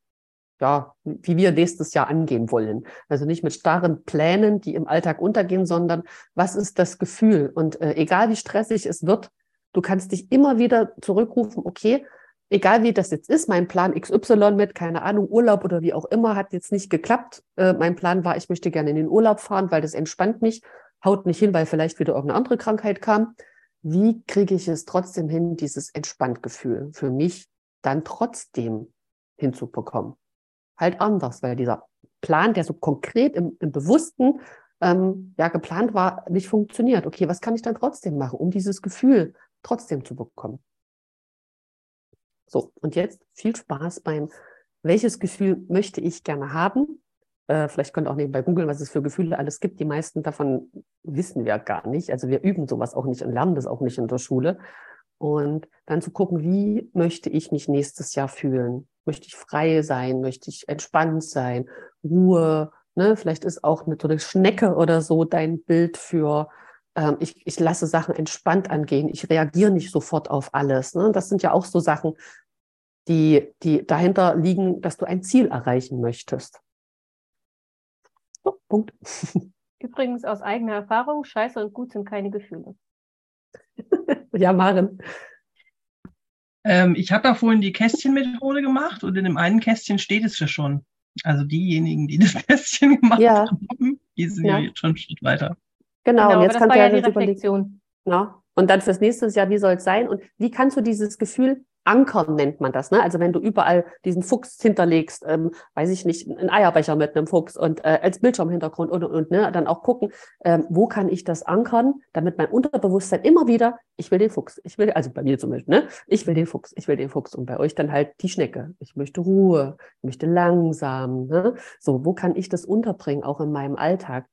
ja, wie wir nächstes Jahr angehen wollen. Also nicht mit starren Plänen, die im Alltag untergehen, sondern was ist das Gefühl? Und äh, egal wie stressig es wird, du kannst dich immer wieder zurückrufen, okay, egal wie das jetzt ist, mein Plan XY mit, keine Ahnung, Urlaub oder wie auch immer, hat jetzt nicht geklappt. Äh, mein Plan war, ich möchte gerne in den Urlaub fahren, weil das entspannt mich, haut nicht hin, weil vielleicht wieder irgendeine andere Krankheit kam wie kriege ich es trotzdem hin, dieses Entspanntgefühl für mich dann trotzdem hinzubekommen? Halt anders, weil dieser Plan, der so konkret im, im Bewussten ähm, ja geplant war, nicht funktioniert. Okay, was kann ich dann trotzdem machen, um dieses Gefühl trotzdem zu bekommen? So, und jetzt viel Spaß beim, welches Gefühl möchte ich gerne haben? Äh, vielleicht könnt ihr auch nebenbei googeln, was es für Gefühle alles gibt. Die meisten davon wissen wir gar nicht. Also wir üben sowas auch nicht und lernen das auch nicht in der Schule. Und dann zu gucken, wie möchte ich mich nächstes Jahr fühlen? Möchte ich frei sein? Möchte ich entspannt sein? Ruhe? Ne? Vielleicht ist auch eine tolle Schnecke oder so dein Bild für, ähm, ich, ich lasse Sachen entspannt angehen. Ich reagiere nicht sofort auf alles. Ne? Das sind ja auch so Sachen, die, die dahinter liegen, dass du ein Ziel erreichen möchtest. Punkt. Übrigens aus eigener Erfahrung, Scheiße und Gut sind keine Gefühle. ja, Maren. Ähm, ich habe da vorhin die Kästchenmethode gemacht und in dem einen Kästchen steht es ja schon. Also diejenigen, die das Kästchen gemacht ja. haben, die sind ja. ja. jetzt schon einen Schritt weiter. Genau, genau und jetzt kannst du ja, die Reflexion. Ja. Und dann fürs nächste Jahr, wie soll es sein? Und wie kannst du dieses Gefühl Ankern nennt man das. Ne? Also wenn du überall diesen Fuchs hinterlegst, ähm, weiß ich nicht, einen Eierbecher mit einem Fuchs und äh, als Bildschirmhintergrund und, und, und ne? dann auch gucken, ähm, wo kann ich das ankern, damit mein Unterbewusstsein immer wieder, ich will den Fuchs, ich will, also bei mir zum Beispiel, ne? ich will den Fuchs, ich will den Fuchs und bei euch dann halt die Schnecke. Ich möchte Ruhe, ich möchte langsam. Ne? So, wo kann ich das unterbringen, auch in meinem Alltag?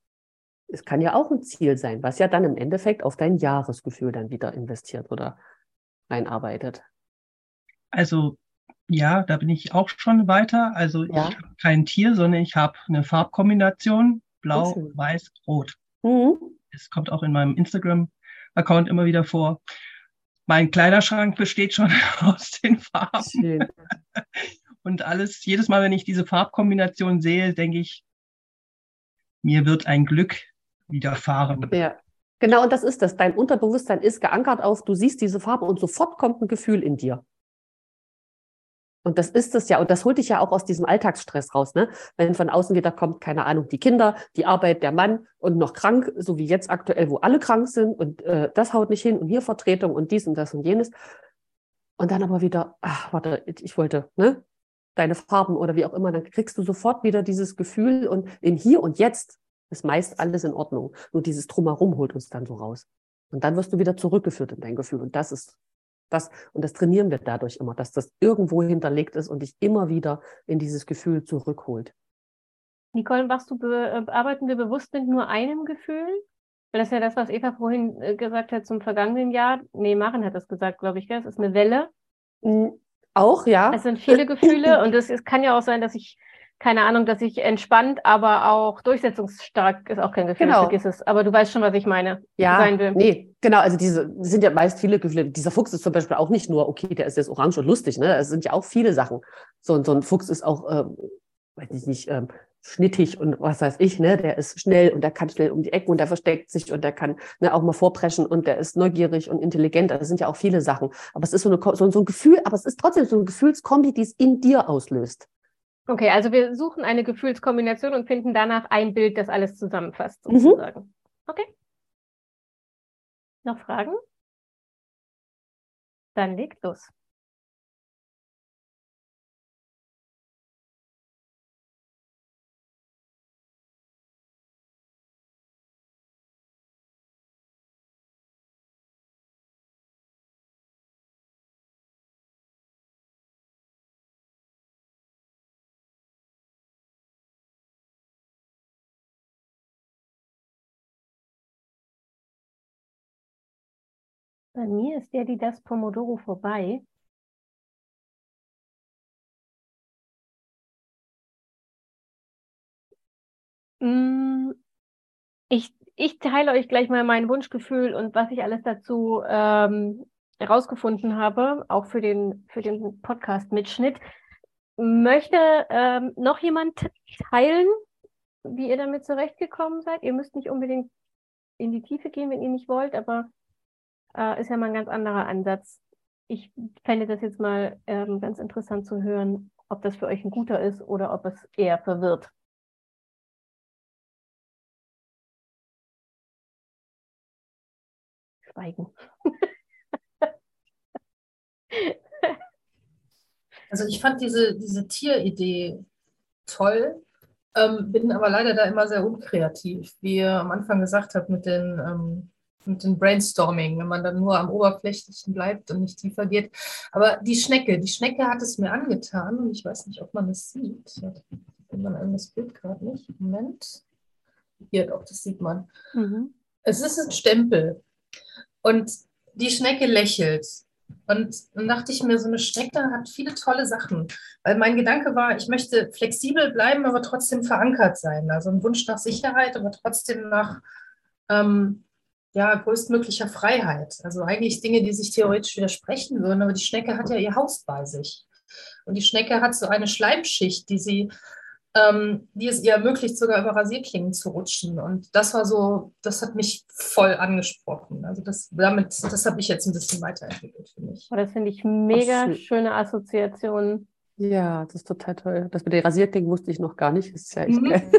Es kann ja auch ein Ziel sein, was ja dann im Endeffekt auf dein Jahresgefühl dann wieder investiert oder einarbeitet. Also ja, da bin ich auch schon weiter. Also ja. ich habe kein Tier, sondern ich habe eine Farbkombination blau, okay. weiß, rot. Mhm. Das kommt auch in meinem Instagram-Account immer wieder vor. Mein Kleiderschrank besteht schon aus den Farben. Schön. Und alles, jedes Mal, wenn ich diese Farbkombination sehe, denke ich, mir wird ein Glück widerfahren. Ja, genau, und das ist das. Dein Unterbewusstsein ist geankert auf, du siehst diese Farbe und sofort kommt ein Gefühl in dir. Und das ist es ja, und das holt dich ja auch aus diesem Alltagsstress raus, ne? Wenn von außen wieder kommt, keine Ahnung, die Kinder, die Arbeit, der Mann und noch krank, so wie jetzt aktuell, wo alle krank sind und äh, das haut nicht hin und hier Vertretung und dies und das und jenes. Und dann aber wieder, ach, warte, ich wollte, ne? Deine Farben oder wie auch immer, dann kriegst du sofort wieder dieses Gefühl und im Hier und Jetzt ist meist alles in Ordnung. Nur dieses Drumherum holt uns dann so raus. Und dann wirst du wieder zurückgeführt in dein Gefühl. Und das ist das, und das trainieren wir dadurch immer, dass das irgendwo hinterlegt ist und dich immer wieder in dieses Gefühl zurückholt. Nicole, machst du äh, arbeiten wir bewusst mit nur einem Gefühl? Weil das ist ja das, was Eva vorhin äh, gesagt hat zum vergangenen Jahr. Nee, Maren hat das gesagt, glaube ich. Gell? Es ist eine Welle. Auch, ja. Es sind viele Gefühle und es, es kann ja auch sein, dass ich, keine Ahnung, dass ich entspannt, aber auch durchsetzungsstark ist auch kein Gefühl, Genau. vergiss es. Aber du weißt schon, was ich meine. Ja, sein will. nee, genau, also diese sind ja meist viele Gefühle. Dieser Fuchs ist zum Beispiel auch nicht nur, okay, der ist jetzt orange und lustig, ne? Es sind ja auch viele Sachen. So, so ein Fuchs ist auch, ähm, weiß ich nicht, ähm, schnittig und was weiß ich, ne? Der ist schnell und der kann schnell um die Ecken und der versteckt sich und der kann ne, auch mal vorpreschen und der ist neugierig und intelligent. Das sind ja auch viele Sachen. Aber es ist so, eine, so, so ein Gefühl, aber es ist trotzdem so eine Gefühlskombi, die es in dir auslöst. Okay, also wir suchen eine Gefühlskombination und finden danach ein Bild, das alles zusammenfasst, Mhm. sozusagen. Okay. Noch Fragen? Dann legt los. Bei mir ist der, die das Pomodoro vorbei. Mm, Ich, ich teile euch gleich mal mein Wunschgefühl und was ich alles dazu ähm, herausgefunden habe, auch für den, für den Podcast-Mitschnitt. Möchte ähm, noch jemand teilen, wie ihr damit zurechtgekommen seid? Ihr müsst nicht unbedingt in die Tiefe gehen, wenn ihr nicht wollt, aber äh, ist ja mal ein ganz anderer Ansatz. Ich fände das jetzt mal ähm, ganz interessant zu hören, ob das für euch ein guter ist oder ob es eher verwirrt. Schweigen. Also ich fand diese, diese Tieridee toll, ähm, bin aber leider da immer sehr unkreativ, wie ihr am Anfang gesagt habt mit den, ähm, mit dem Brainstorming, wenn man dann nur am Oberflächlichen bleibt und nicht tiefer geht. Aber die Schnecke, die Schnecke hat es mir angetan und ich weiß nicht, ob man es sieht. Ich finde man das Bild gerade nicht. Moment. Hier doch, das sieht man. Mhm. Es ist ein Stempel. Und die Schnecke lächelt. Und dann dachte ich mir, so eine Schnecke hat viele tolle Sachen. Weil mein Gedanke war, ich möchte flexibel bleiben, aber trotzdem verankert sein. Also ein Wunsch nach Sicherheit, aber trotzdem nach ähm, ja, größtmöglicher Freiheit. Also eigentlich Dinge, die sich theoretisch widersprechen würden, aber die Schnecke hat ja ihr Haus bei sich. Und die Schnecke hat so eine Schleimschicht, die sie ähm, die es ihr ermöglicht, sogar über Rasierklingen zu rutschen. Und das war so, das hat mich voll angesprochen. Also das damit, das habe ich jetzt ein bisschen weiterentwickelt für mich. Oh, das finde ich mega schön. schöne Assoziation. Ja, das ist total toll. Das mit den Rasierklingen wusste ich noch gar nicht. Das ist ja echt Mhm. geil.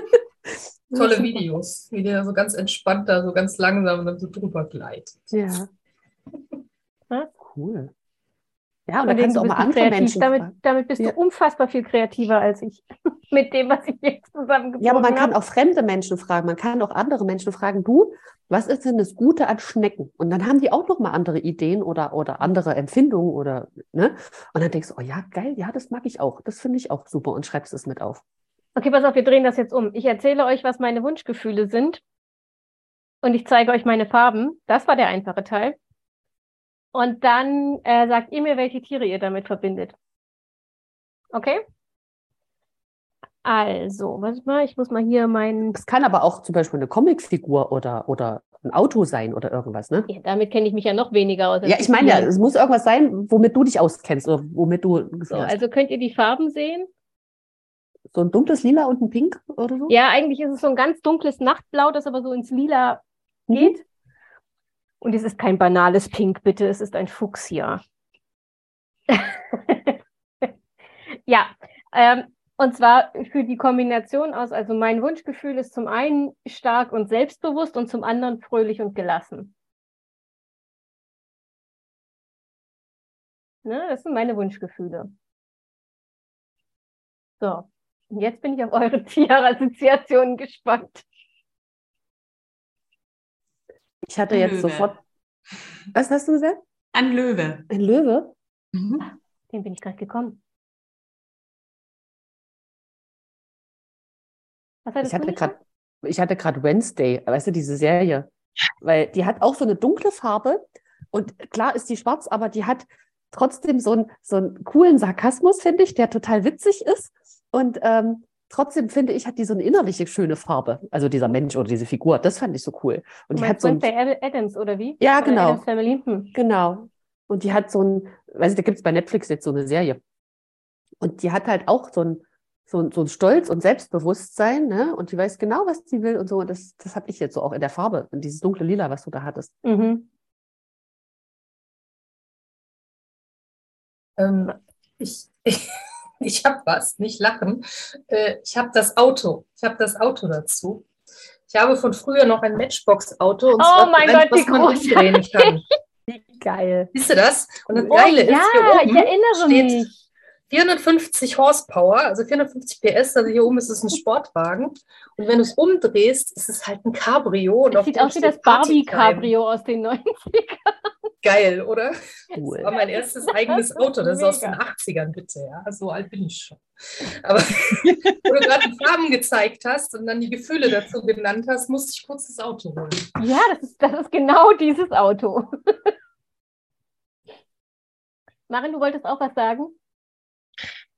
Tolle Videos, wie der so ganz entspannt da, so ganz langsam dann so drüber gleitet. Ja. Cool. Ja, und Von da kannst du auch mal andere kreativ. Menschen Damit, fragen. damit bist Ja. du unfassbar viel kreativer als ich. Mit dem, was ich jetzt zusammengebracht Ja, aber man kann habe. auch fremde Menschen fragen. Man kann auch andere Menschen fragen, du, was ist denn das Gute an Schnecken? Und dann haben die auch noch mal andere Ideen oder, oder andere Empfindungen oder, ne? Und dann denkst du, oh ja, geil, ja, das mag ich auch. Das finde ich auch super und schreibst es mit auf. Okay, pass auf, wir drehen das jetzt um. Ich erzähle euch, was meine Wunschgefühle sind. Und ich zeige euch meine Farben. Das war der einfache Teil. Und dann äh, sagt ihr mir, welche Tiere ihr damit verbindet. Okay? Also, warte mal, ich muss mal hier meinen. Es kann aber auch zum Beispiel eine Comicfigur oder, oder ein Auto sein oder irgendwas, ne? Ja, damit kenne ich mich ja noch weniger aus. Ja, ich meine ja, es muss irgendwas sein, womit du dich auskennst oder womit du So, hast. also könnt ihr die Farben sehen? So ein dunkles Lila und ein Pink oder so? Ja, eigentlich ist es so ein ganz dunkles Nachtblau, das aber so ins Lila Mhm. geht. Und es ist kein banales Pink, bitte, es ist ein Fuchsia. ja, ähm, und zwar für die Kombination aus, also mein Wunschgefühl ist zum einen stark und selbstbewusst und zum anderen fröhlich und gelassen. Ne, das sind meine Wunschgefühle. So, und jetzt bin ich auf eure Tierassoziationen gespannt. Ich hatte Ein jetzt Löwe. sofort. Was hast du gesagt? Ein Löwe. Ein Löwe? Mhm. Den bin ich gerade gekommen. Was Ich hattest hatte gerade, ich hatte gerade Wednesday, weißt du, diese Serie, weil die hat auch so eine dunkle Farbe und klar ist die schwarz, aber die hat trotzdem so einen, so einen coolen Sarkasmus, finde ich, der total witzig ist und ähm, trotzdem finde ich, hat die so eine innerliche schöne Farbe, also dieser Mensch oder diese Figur, das fand ich so cool. Und die hat meinst so ein, Wednesday Ad- Addams, oder wie? Ja, Oder genau. Addams Family? Hm. Genau. Und die hat so ein, weißt du, da gibt es bei Netflix jetzt so eine Serie. Und die hat halt auch so ein, so ein, so ein Stolz und Selbstbewusstsein, ne? Und die weiß genau, was sie will und so. Und das, das habe ich jetzt so auch in der Farbe, in dieses dunkle Lila, was du da hattest. Mhm. Ähm, ich ich, ich habe was, nicht lachen. Äh, ich habe das Auto. Ich habe das Auto dazu. Ich habe von früher noch ein Matchbox-Auto. und Oh mein eins, Gott, wie umdrehen kann. Geil. Siehst du das? Und das Oh, Geile ist, ja, hier ich oben erinnere steht mich. 450 Horsepower, also 450 PS, also hier oben ist es ein Sportwagen. Und wenn du es umdrehst, ist es halt ein Cabrio. Das sieht aus wie das. Barbie-Cabrio aus den 90ern. Geil, oder? Cool. Das war mein erstes eigenes Auto. Das ist aus den Mega. 80ern, bitte. Ja, so alt bin ich schon. Aber wo du gerade die Farben gezeigt hast und dann die Gefühle dazu genannt hast, musste ich kurz das Auto holen. Ja, das ist, das ist genau dieses Auto. Marin, du wolltest auch was sagen?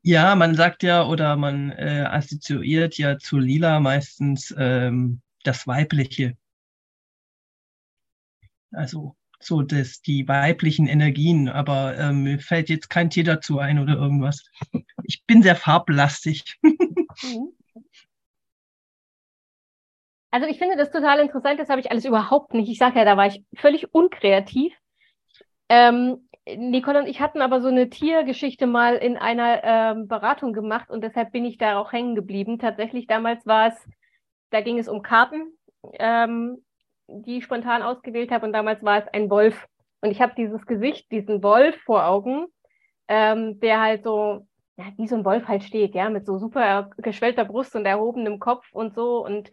Ja, man sagt ja oder man äh, assoziiert ja zu Lila meistens ähm, das Weibliche. Also so das, die weiblichen Energien, aber ähm, mir fällt jetzt kein Tier dazu ein oder irgendwas. Ich bin sehr farblastig. Also ich finde das total interessant, das habe ich alles überhaupt nicht. Ich sage ja, da war ich völlig unkreativ. Ähm, Nicole und ich hatten aber so eine Tiergeschichte mal in einer ähm, Beratung gemacht und deshalb bin ich da auch hängen geblieben. Tatsächlich damals war es, da ging es um Karten, ähm, die ich spontan ausgewählt habe und damals war es ein Wolf. Und ich habe dieses Gesicht, diesen Wolf vor Augen, ähm, der halt so, ja, wie so ein Wolf halt steht, ja, mit so super geschwellter Brust und erhobenem Kopf und so und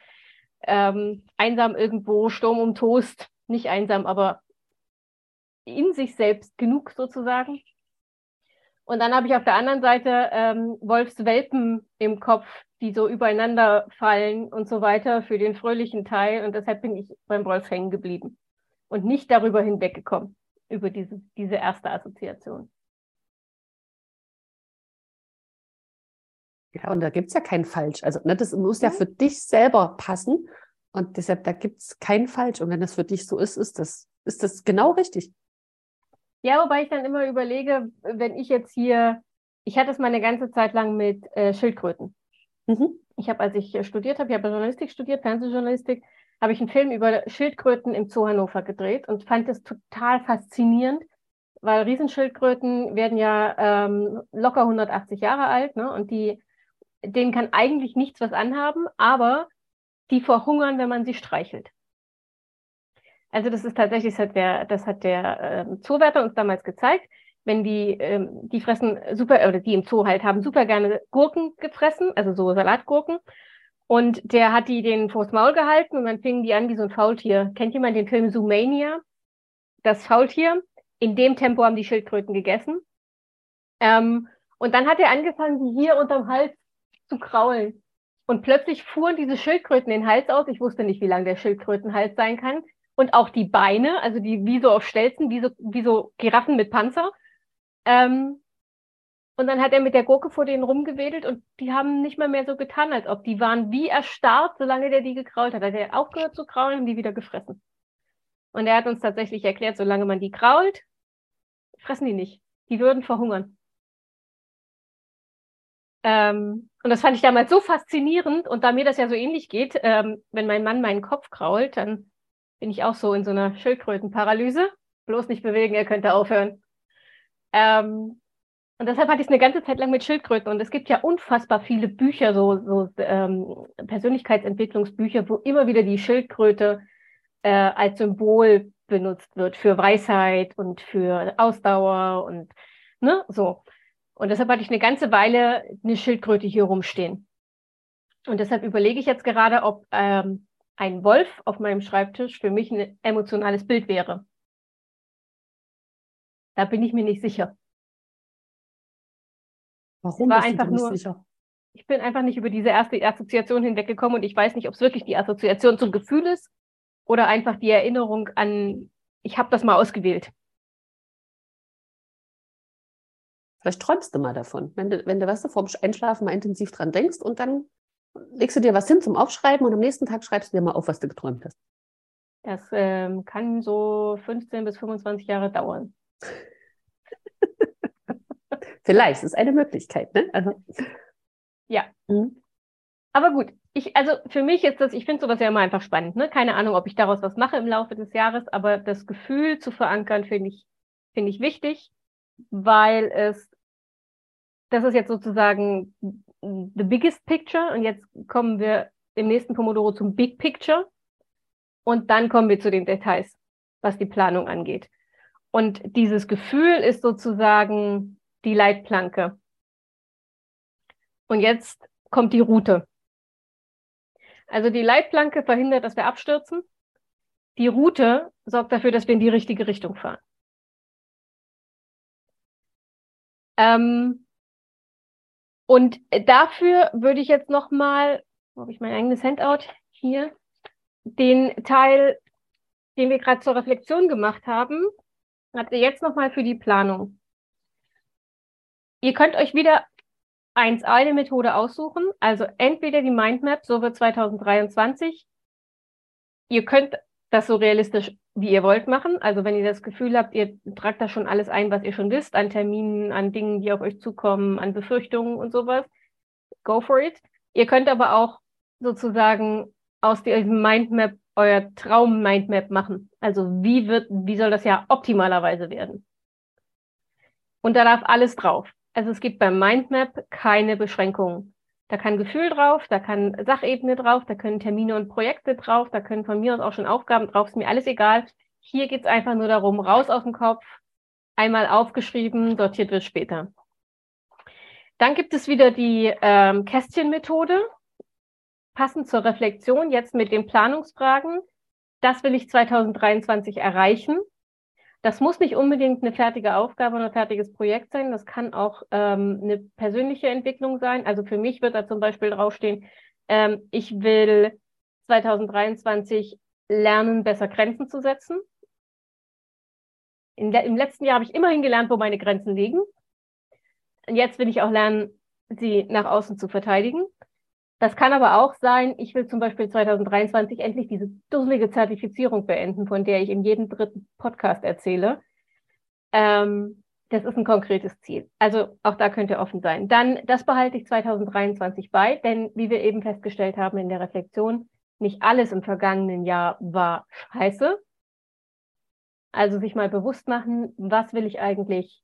ähm, einsam irgendwo, Sturm um Toast, nicht einsam, aber in sich selbst genug sozusagen. Und dann habe ich auf der anderen Seite ähm, Wolfswelpen im Kopf, die so übereinander fallen und so weiter für den fröhlichen Teil. Und deshalb bin ich beim Wolf hängen geblieben und nicht darüber hinweggekommen, über diese, diese erste Assoziation. Ja, und da gibt es ja kein Falsch. Also ne, das muss ja für dich selber passen. Und deshalb, da gibt es kein Falsch. Und wenn das für dich so ist, ist das, ist das genau richtig. Ja, wobei ich dann immer überlege, wenn ich jetzt hier, ich hatte es mal eine ganze Zeit lang mit äh, Schildkröten. Mhm. Ich habe, als ich studiert habe, ich habe Journalistik studiert, Fernsehjournalistik, habe ich einen Film über Schildkröten im Zoo Hannover gedreht und fand es total faszinierend, weil Riesenschildkröten werden ja ähm, locker 180 Jahre alt, ne? Und die, denen kann eigentlich nichts was anhaben, aber die verhungern, wenn man sie streichelt. Also das ist tatsächlich, das hat der, das hat der ähm, Zoowärter uns damals gezeigt. Wenn die, ähm, die fressen super, oder die im Zoo halt haben super gerne Gurken gefressen, also so Salatgurken. Und der hat die den vors Maul gehalten und dann fingen die an wie so ein Faultier. Kennt jemand den Film Zoomania? Das Faultier. In dem Tempo haben die Schildkröten gegessen. Ähm, und dann hat er angefangen, die hier unterm Hals zu kraulen. Und plötzlich fuhren diese Schildkröten den Hals aus. Ich wusste nicht, wie lang der Schildkrötenhals sein kann. Und auch die Beine, also die wie so auf Stelzen, wie so, wie so Giraffen mit Panzer. Ähm, und dann hat er mit der Gurke vor denen rumgewedelt und die haben nicht mal mehr so getan, als ob die waren wie erstarrt, solange der die gekrault hat. Hat er aufgehört zu kraulen, haben die wieder gefressen. Und er hat uns tatsächlich erklärt, solange man die krault, fressen die nicht. Die würden verhungern. Ähm, und das fand ich damals so faszinierend. Und da mir das ja so ähnlich geht, ähm, wenn mein Mann meinen Kopf krault, dann bin ich auch so in so einer Schildkrötenparalyse. Bloß nicht bewegen, er könnte aufhören. Ähm, und deshalb hatte ich es eine ganze Zeit lang mit Schildkröten. Und es gibt ja unfassbar viele Bücher, so, so ähm, Persönlichkeitsentwicklungsbücher, wo immer wieder die Schildkröte äh, als Symbol benutzt wird für Weisheit und für Ausdauer und ne, so. Und deshalb hatte ich eine ganze Weile eine Schildkröte hier rumstehen. Und deshalb überlege ich jetzt gerade, ob ähm, ein Wolf auf meinem Schreibtisch für mich ein emotionales Bild wäre. Da bin ich mir nicht sicher. Warum war einfach nur- sicher? ich bin einfach nicht über diese erste Assoziation hinweggekommen und ich weiß nicht, ob es wirklich die Assoziation zum Gefühl ist oder einfach die Erinnerung an, ich habe das mal ausgewählt. Vielleicht träumst du mal davon, wenn du, wenn du weißt, du, vorm Einschlafen mal intensiv dran denkst und dann legst du dir was hin zum Aufschreiben und am nächsten Tag schreibst du dir mal auf, was du geträumt hast. Das ähm, kann so 15 bis 25 Jahre dauern. Vielleicht ist eine Möglichkeit, ne? Also, Ja. mhm. Aber gut, ich, also für mich ist das, ich finde sowas ja immer einfach spannend, ne? Keine Ahnung, ob ich daraus was mache im Laufe des Jahres, aber das Gefühl zu verankern, finde ich, finde ich wichtig, weil es, das ist jetzt sozusagen the biggest picture und jetzt kommen wir im nächsten Pomodoro zum Big Picture und dann kommen wir zu den Details, was die Planung angeht. Und dieses Gefühl ist sozusagen die Leitplanke. Und jetzt kommt die Route. Also die Leitplanke verhindert, dass wir abstürzen. Die Route sorgt dafür, dass wir in die richtige Richtung fahren. Ähm, und dafür würde ich jetzt nochmal, wo habe ich mein eigenes Handout hier, den Teil, den wir gerade zur Reflexion gemacht haben, habt ihr jetzt nochmal für die Planung. Ihr könnt euch wieder 1 eine Methode aussuchen, also entweder die Mindmap, so wird 2023. Ihr könnt das so realistisch, wie ihr wollt, machen. Also wenn ihr das Gefühl habt, ihr tragt da schon alles ein, was ihr schon wisst, an Terminen, an Dingen, die auf euch zukommen, an Befürchtungen und sowas, go for it. Ihr könnt aber auch sozusagen aus diesem Mindmap euer Traum-Mindmap machen. Also wie wird, wie soll das ja optimalerweise werden? Und da darf alles drauf. Also es gibt beim Mindmap keine Beschränkungen. Da kann Gefühl drauf, da kann Sachebene drauf, da können Termine und Projekte drauf, da können von mir aus auch schon Aufgaben drauf, ist mir alles egal. Hier geht es einfach nur darum, raus aus dem Kopf, einmal aufgeschrieben, sortiert wird später. Dann gibt es wieder die ähm, Kästchenmethode, passend zur Reflexion, jetzt mit den Planungsfragen. Das will ich 2023 erreichen. Das muss nicht unbedingt eine fertige Aufgabe oder ein fertiges Projekt sein. Das kann auch ähm, eine persönliche Entwicklung sein. Also für mich wird da zum Beispiel draufstehen, ähm, ich will 2023 lernen, besser Grenzen zu setzen. In, Im letzten Jahr habe ich immerhin gelernt, wo meine Grenzen liegen. Und jetzt will ich auch lernen, sie nach außen zu verteidigen. Das kann aber auch sein, ich will zum Beispiel 2023 endlich diese dusselige Zertifizierung beenden, von der ich in jedem dritten Podcast erzähle. Ähm, das ist ein konkretes Ziel. Also auch da könnt ihr offen sein. Dann, das behalte ich 2023 bei, denn wie wir eben festgestellt haben in der Reflexion, nicht alles im vergangenen Jahr war scheiße. Also sich mal bewusst machen, was will ich eigentlich,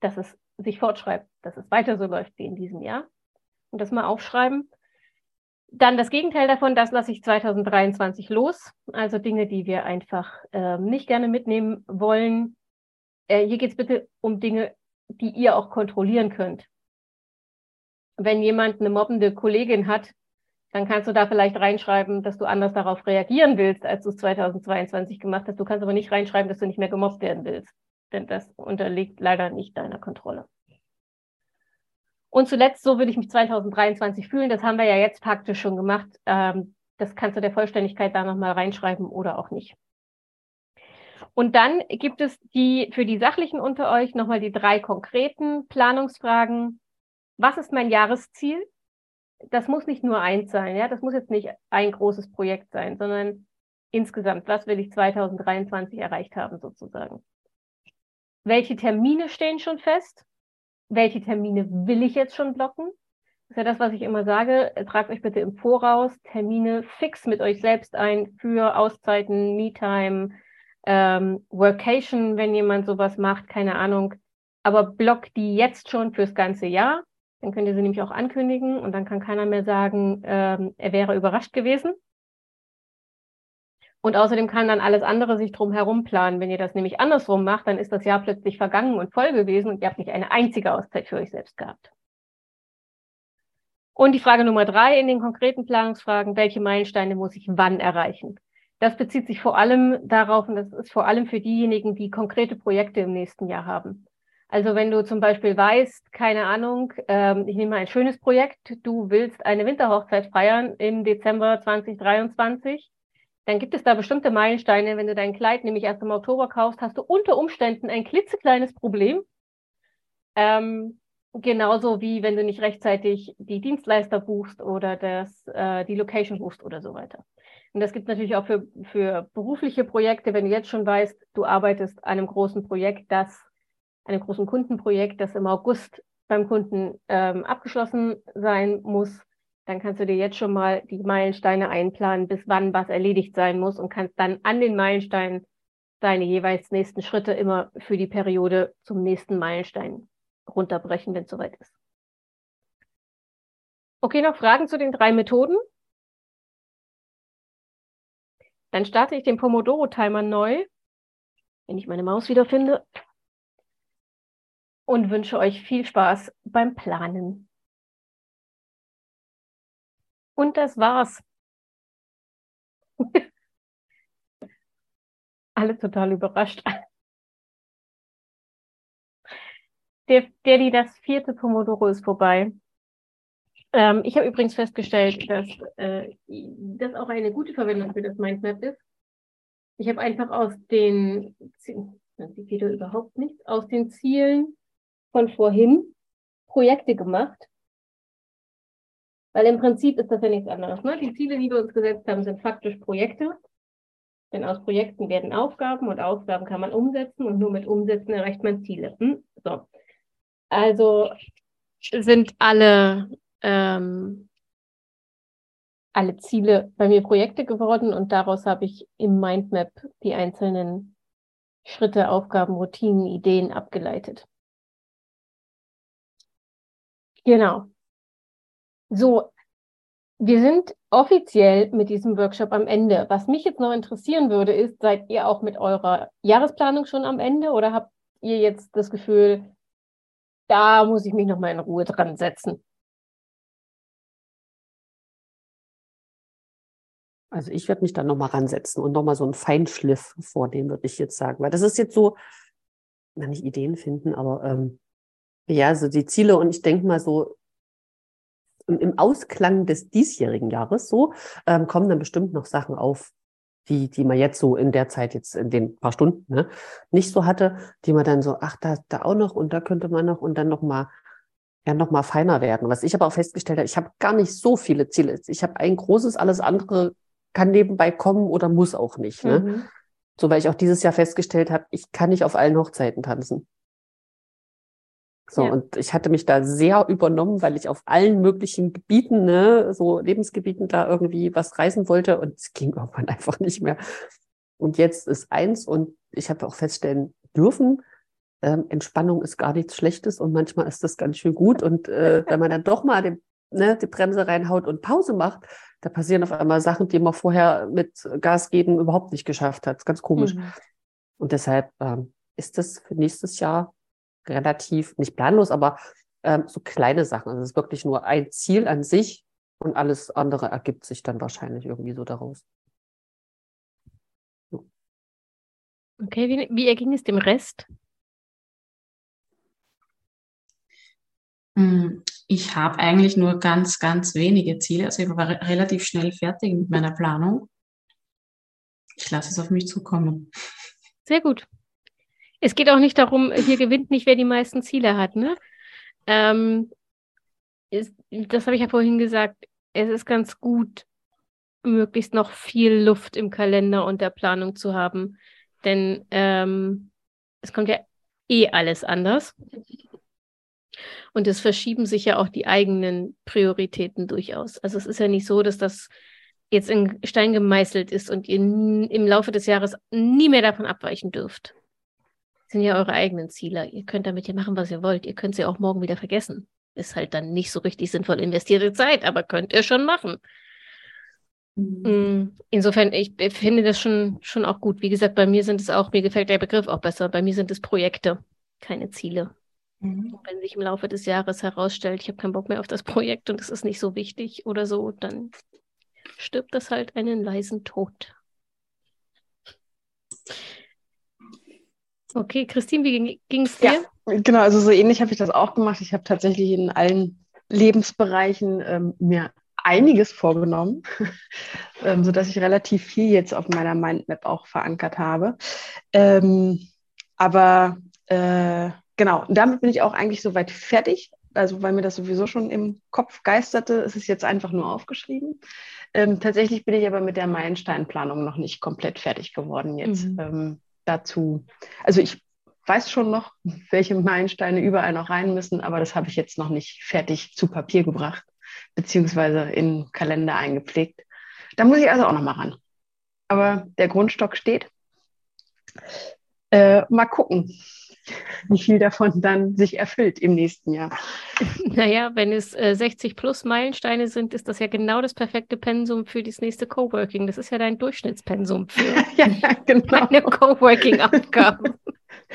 dass es sich fortschreibt, dass es weiter so läuft wie in diesem Jahr. Und das mal aufschreiben. Dann das Gegenteil davon, das lasse ich 2023 los. Also Dinge, die wir einfach äh, nicht gerne mitnehmen wollen. Äh, hier geht es bitte um Dinge, die ihr auch kontrollieren könnt. Wenn jemand eine mobbende Kollegin hat, dann kannst du da vielleicht reinschreiben, dass du anders darauf reagieren willst, als du es 2022 gemacht hast. Du kannst aber nicht reinschreiben, dass du nicht mehr gemobbt werden willst. Denn das unterliegt leider nicht deiner Kontrolle. Und zuletzt, so würde ich mich 2023 fühlen. Das haben wir ja jetzt praktisch schon gemacht. Ähm, das kannst du der Vollständigkeit da nochmal reinschreiben oder auch nicht. Und dann gibt es die für die Sachlichen unter euch nochmal die drei konkreten Planungsfragen. Was ist mein Jahresziel? Das muss nicht nur eins sein, ja. Das muss jetzt nicht ein großes Projekt sein, sondern insgesamt, was will ich 2023 erreicht haben, sozusagen? Welche Termine stehen schon fest? Welche Termine will ich jetzt schon blocken? Das ist ja das, was ich immer sage. Tragt euch bitte im Voraus Termine fix mit euch selbst ein für Auszeiten, Me-Time, ähm, Workation, wenn jemand sowas macht, keine Ahnung. Aber blockt die jetzt schon fürs ganze Jahr. Dann könnt ihr sie nämlich auch ankündigen und dann kann keiner mehr sagen, ähm, er wäre überrascht gewesen. Und außerdem kann dann alles andere sich drum herum planen. Wenn ihr das nämlich andersrum macht, dann ist das Jahr plötzlich vergangen und voll gewesen und ihr habt nicht eine einzige Auszeit für euch selbst gehabt. Und die Frage Nummer drei in den konkreten Planungsfragen, welche Meilensteine muss ich wann erreichen? Das bezieht sich vor allem darauf, und das ist vor allem für diejenigen, die konkrete Projekte im nächsten Jahr haben. Also wenn du zum Beispiel weißt, keine Ahnung, ähm, ich nehme mal ein schönes Projekt, du willst eine Winterhochzeit feiern im Dezember 2023, dann gibt es da bestimmte Meilensteine. Wenn du dein Kleid nämlich erst im Oktober kaufst, hast du unter Umständen ein klitzekleines Problem. Ähm, genauso wie wenn du nicht rechtzeitig die Dienstleister buchst oder das, äh, die Location buchst oder so weiter. Und das gibt natürlich auch für, für berufliche Projekte, wenn du jetzt schon weißt, du arbeitest an einem großen Projekt, das einem großen Kundenprojekt, das im August beim Kunden ähm, abgeschlossen sein muss, dann kannst du dir jetzt schon mal die Meilensteine einplanen, bis wann was erledigt sein muss und kannst dann an den Meilensteinen deine jeweils nächsten Schritte immer für die Periode zum nächsten Meilenstein runterbrechen, wenn es soweit ist. Okay, noch Fragen zu den drei Methoden? Dann starte ich den Pomodoro-Timer neu, wenn ich meine Maus wiederfinde und wünsche euch viel Spaß beim Planen. Und das war's. Alle total überrascht. Der, der, die das vierte Pomodoro ist vorbei. Ähm, ich habe übrigens festgestellt, dass äh, das auch eine gute Verwendung für das Mindmap ist. Ich habe einfach aus den, wieder überhaupt nichts, aus den Zielen von vorhin Projekte gemacht. Weil im Prinzip ist das ja nichts anderes. Ne? Die Ziele, die wir uns gesetzt haben, sind faktisch Projekte. Denn aus Projekten werden Aufgaben und Aufgaben kann man umsetzen und nur mit Umsetzen erreicht man Ziele. Hm? So. Also sind alle, ähm, alle Ziele bei mir Projekte geworden und daraus habe ich im Mindmap die einzelnen Schritte, Aufgaben, Routinen, Ideen abgeleitet. Genau. So, wir sind offiziell mit diesem Workshop am Ende. Was mich jetzt noch interessieren würde, ist, seid ihr auch mit eurer Jahresplanung schon am Ende oder habt ihr jetzt das Gefühl, da muss ich mich noch mal in Ruhe dran setzen? Also ich werde mich dann nochmal ransetzen und nochmal so einen Feinschliff vornehmen, würde ich jetzt sagen. Weil das ist jetzt so, na nicht Ideen finden, aber ähm, ja, so die Ziele und ich denke mal so, im Ausklang des diesjährigen Jahres so, ähm, kommen dann bestimmt noch Sachen auf, die, die man jetzt so in der Zeit, jetzt in den paar Stunden, ne, nicht so hatte, die man dann so, ach, da, da auch noch und da könnte man noch und dann noch mal, ja, noch mal feiner werden. Was ich aber auch festgestellt habe, ich habe gar nicht so viele Ziele. Ich habe ein großes, alles andere kann nebenbei kommen oder muss auch nicht. Ne? Mhm. So, weil ich auch dieses Jahr festgestellt habe, ich kann nicht auf allen Hochzeiten tanzen. So, ja. und ich hatte mich da sehr übernommen, weil ich auf allen möglichen Gebieten, ne, so Lebensgebieten da irgendwie was reisen wollte und es ging irgendwann einfach nicht mehr. Und jetzt ist eins und ich habe auch feststellen dürfen, ähm, Entspannung ist gar nichts Schlechtes und manchmal ist das ganz schön gut. Und äh, wenn man dann doch mal den, ne, die Bremse reinhaut und Pause macht, da passieren auf einmal Sachen, die man vorher mit Gas geben überhaupt nicht geschafft hat. Das ist ganz komisch. Mhm. Und deshalb ähm, ist das für nächstes Jahr relativ, nicht planlos, aber ähm, so kleine Sachen. Also es ist wirklich nur ein Ziel an sich und alles andere ergibt sich dann wahrscheinlich irgendwie so daraus. Okay, wie, wie erging es dem Rest? Hm, ich habe eigentlich nur ganz, ganz wenige Ziele. Also ich war relativ schnell fertig mit meiner Planung. Ich lasse es auf mich zukommen. Sehr gut. Es geht auch nicht darum, hier gewinnt nicht, wer die meisten Ziele hat. Ne? Ähm, ist, das habe ich ja vorhin gesagt. Es ist ganz gut, möglichst noch viel Luft im Kalender und der Planung zu haben. Denn ähm, es kommt ja eh alles anders. Und es verschieben sich ja auch die eigenen Prioritäten durchaus. Also es ist ja nicht so, dass das jetzt in Stein gemeißelt ist und ihr im Laufe des Jahres nie mehr davon abweichen dürft sind ja eure eigenen Ziele. Ihr könnt damit ja machen, was ihr wollt. Ihr könnt sie auch morgen wieder vergessen. Ist halt dann nicht so richtig sinnvoll investierte Zeit, aber könnt ihr schon machen. Mhm. Mm, insofern, ich finde das schon, schon auch gut. Wie gesagt, bei mir sind es auch, mir gefällt der Begriff auch besser. Bei mir sind es Projekte, keine Ziele. Mhm. Wenn sich im Laufe des Jahres herausstellt, ich habe keinen Bock mehr auf das Projekt und es ist nicht so wichtig oder so, dann stirbt das halt einen leisen Tod. Okay, Christine, wie ging es dir? Ja, Genau, also so ähnlich habe ich das auch gemacht. Ich habe tatsächlich in allen Lebensbereichen ähm, mir einiges vorgenommen, ähm, sodass ich relativ viel jetzt auf meiner Mindmap auch verankert habe. Ähm, aber äh, genau, damit bin ich auch eigentlich soweit fertig. Also weil mir das sowieso schon im Kopf geisterte, ist es jetzt einfach nur aufgeschrieben. Ähm, tatsächlich bin ich aber mit der Meilensteinplanung noch nicht komplett fertig geworden jetzt. Mhm. Dazu, also ich weiß schon noch, welche Meilensteine überall noch rein müssen, aber das habe ich jetzt noch nicht fertig zu Papier gebracht, beziehungsweise in Kalender eingepflegt. Da muss ich also auch noch mal ran. Aber der Grundstock steht. Äh, mal gucken, wie viel davon dann sich erfüllt im nächsten Jahr. Naja, wenn es äh, 60 plus Meilensteine sind, ist das ja genau das perfekte Pensum für das nächste Coworking. Das ist ja dein Durchschnittspensum für ja, genau. deine Coworking-Aufgaben.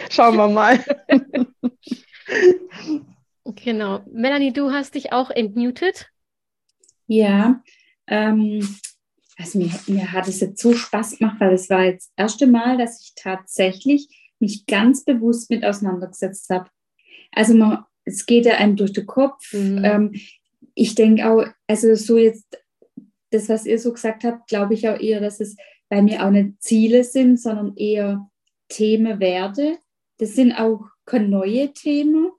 Schauen wir mal. genau. Melanie, du hast dich auch entmutet. Ja, ähm, also mir, mir hat es jetzt so Spaß gemacht, weil es war jetzt das erste Mal, dass ich tatsächlich mich ganz bewusst mit auseinandergesetzt habe. Also man, es geht ja einem durch den Kopf. Mhm. Ähm, ich denke auch, also so jetzt, das, was ihr so gesagt habt, glaube ich auch eher, dass es bei mir auch nicht Ziele sind, sondern eher Themen werde. Das sind auch keine neue Themen,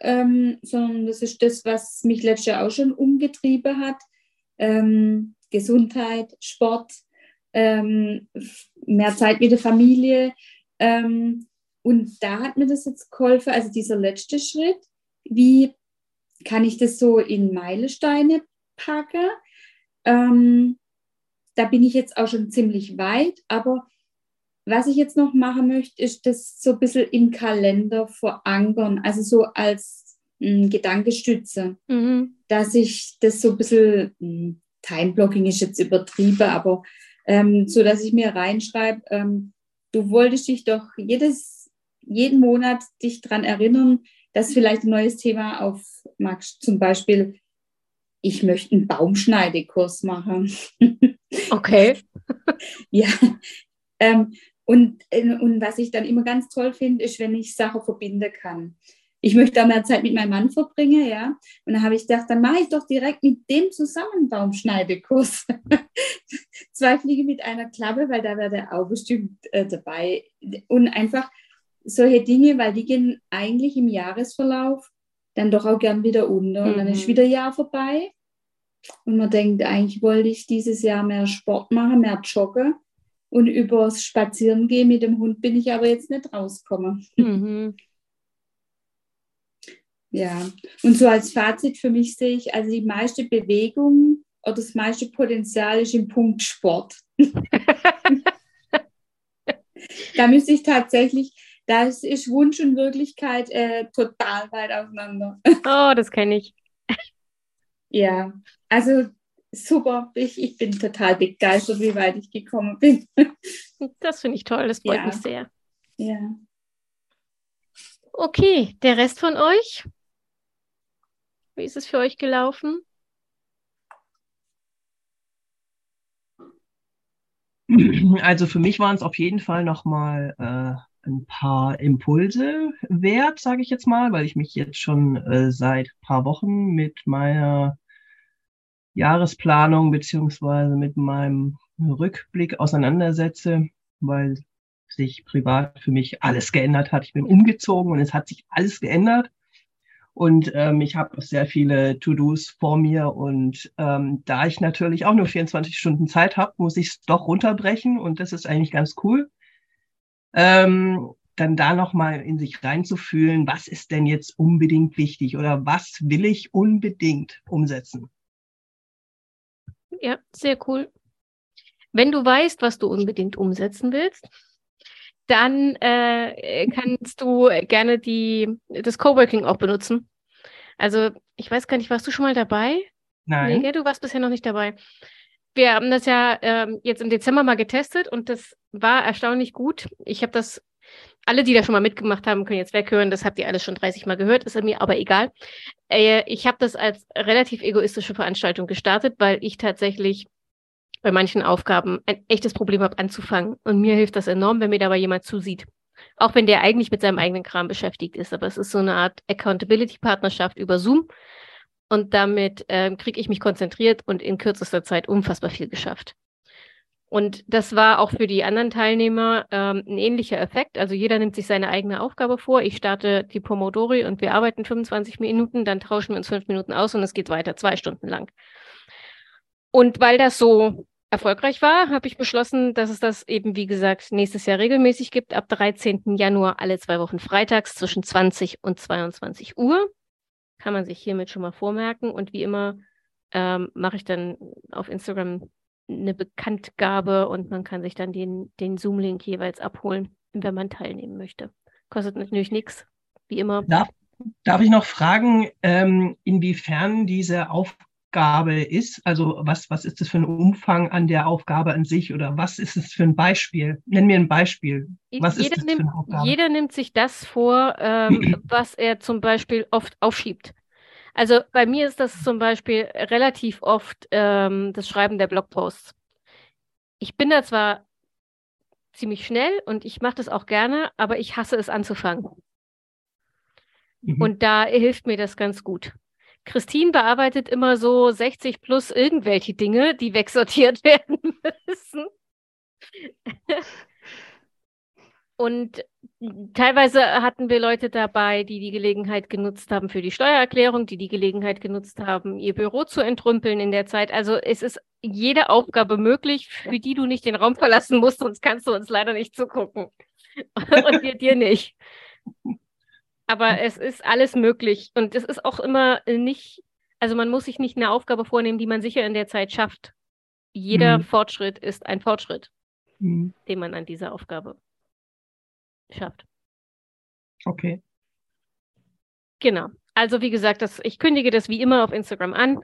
ähm, sondern das ist das, was mich letztes Jahr auch schon umgetrieben hat. Ähm, Gesundheit, Sport, ähm, mehr Zeit mit der Familie. Ähm, und da hat mir das jetzt geholfen, also dieser letzte Schritt, wie kann ich das so in Meilensteine packen? Ähm, da bin ich jetzt auch schon ziemlich weit, aber was ich jetzt noch machen möchte, ist das so ein bisschen im Kalender verankern, also so als hm, Gedankestütze, mhm. dass ich das so ein bisschen, mh, hm, Timeblocking ist jetzt übertrieben, aber ähm, so, dass ich mir reinschreibe, ähm, du wolltest dich doch jedes, jeden Monat dich daran erinnern, dass vielleicht ein neues Thema aufmachst. Zum Beispiel, ich möchte einen Baumschneidekurs machen. Okay. ja. Ähm, und, und was ich dann immer ganz toll finde, ist, wenn ich Sachen verbinden kann. Ich möchte da mehr Zeit mit meinem Mann verbringen, ja. Und dann habe ich gedacht, dann mache ich doch direkt mit dem zusammen Baumschneidekurs. Zwei Fliegen mit einer Klappe, weil da wäre der auch bestimmt äh, dabei. Und einfach solche Dinge, weil die gehen eigentlich im Jahresverlauf dann doch auch gern wieder unter. Und dann ist mhm. wieder Jahr vorbei. Und man denkt, eigentlich wollte ich dieses Jahr mehr Sport machen, mehr joggen. Und übers Spazierengehen mit dem Hund bin ich aber jetzt nicht rausgekommen. Mhm. Ja, und so als Fazit für mich sehe ich, also die meiste Bewegung oder das meiste Potenzial ist im Punkt Sport. da müsste ich tatsächlich, das ist Wunsch und Wirklichkeit äh, total weit auseinander. Oh, das kenne ich. Ja, also super. Ich, ich bin total begeistert, wie weit ich gekommen bin. Das finde ich toll, das freut ja. mich sehr. Ja. Okay, der Rest von euch? Wie ist es für euch gelaufen? Also für mich waren es auf jeden Fall nochmal äh, ein paar Impulse wert, sage ich jetzt mal, weil ich mich jetzt schon äh, seit ein paar Wochen mit meiner Jahresplanung beziehungsweise mit meinem Rückblick auseinandersetze, weil sich privat für mich alles geändert hat. Ich bin umgezogen und es hat sich alles geändert. Und ähm, ich habe sehr viele To-Dos vor mir. Und ähm, da ich natürlich auch nur 24 Stunden Zeit habe, muss ich es doch runterbrechen. Und das ist eigentlich ganz cool. Ähm, dann da nochmal in sich reinzufühlen, was ist denn jetzt unbedingt wichtig oder was will ich unbedingt umsetzen? Ja, sehr cool. Wenn du weißt, was du unbedingt umsetzen willst, dann äh, kannst du gerne die, das Coworking auch benutzen. Also, ich weiß gar nicht, warst du schon mal dabei? Nein. Nee, du warst bisher noch nicht dabei. Wir haben das ja ähm, jetzt im Dezember mal getestet und das war erstaunlich gut. Ich habe das, alle, die da schon mal mitgemacht haben, können jetzt weghören. Das habt ihr alles schon 30 Mal gehört, ist mir aber egal. Äh, ich habe das als relativ egoistische Veranstaltung gestartet, weil ich tatsächlich bei manchen Aufgaben ein echtes Problem habe anzufangen. Und mir hilft das enorm, wenn mir dabei jemand zusieht. Auch wenn der eigentlich mit seinem eigenen Kram beschäftigt ist. Aber es ist so eine Art Accountability-Partnerschaft über Zoom. Und damit ähm, kriege ich mich konzentriert und in kürzester Zeit unfassbar viel geschafft. Und das war auch für die anderen Teilnehmer ähm, ein ähnlicher Effekt. Also jeder nimmt sich seine eigene Aufgabe vor. Ich starte die Pomodori und wir arbeiten 25 Minuten, dann tauschen wir uns fünf Minuten aus und es geht weiter, zwei Stunden lang. Und weil das so erfolgreich war, habe ich beschlossen, dass es das eben, wie gesagt, nächstes Jahr regelmäßig gibt, ab 13. Januar alle zwei Wochen freitags zwischen 20 und 22 Uhr. Kann man sich hiermit schon mal vormerken. Und wie immer ähm, mache ich dann auf Instagram eine Bekanntgabe und man kann sich dann den, den Zoom-Link jeweils abholen, wenn man teilnehmen möchte. Kostet natürlich nichts, wie immer. Darf, darf ich noch fragen, ähm, inwiefern diese Aufgabe ist? Also was, was ist das für ein Umfang an der Aufgabe an sich oder was ist es für ein Beispiel? Nenn mir ein Beispiel. Was jeder ist das nimmt, für eine Aufgabe? Jeder nimmt sich das vor, ähm, was er zum Beispiel oft aufschiebt. Also bei mir ist das zum Beispiel relativ oft ähm, das Schreiben der Blogposts. Ich bin da zwar ziemlich schnell und ich mache das auch gerne, aber ich hasse es anzufangen. Mhm. Und da hilft mir das ganz gut. Christine bearbeitet immer so 60 plus irgendwelche Dinge, die wegsortiert werden müssen. Und teilweise hatten wir Leute dabei, die die Gelegenheit genutzt haben für die Steuererklärung, die die Gelegenheit genutzt haben, ihr Büro zu entrümpeln in der Zeit. Also es ist jede Aufgabe möglich, für die du nicht den Raum verlassen musst, sonst kannst du uns leider nicht zugucken. Und wir dir nicht. Aber es ist alles möglich. Und es ist auch immer nicht, also man muss sich nicht eine Aufgabe vornehmen, die man sicher in der Zeit schafft. Jeder Mhm. Fortschritt ist ein Fortschritt, Mhm. den man an dieser Aufgabe schafft. Okay. Genau. Also wie gesagt, das, ich kündige das wie immer auf Instagram an.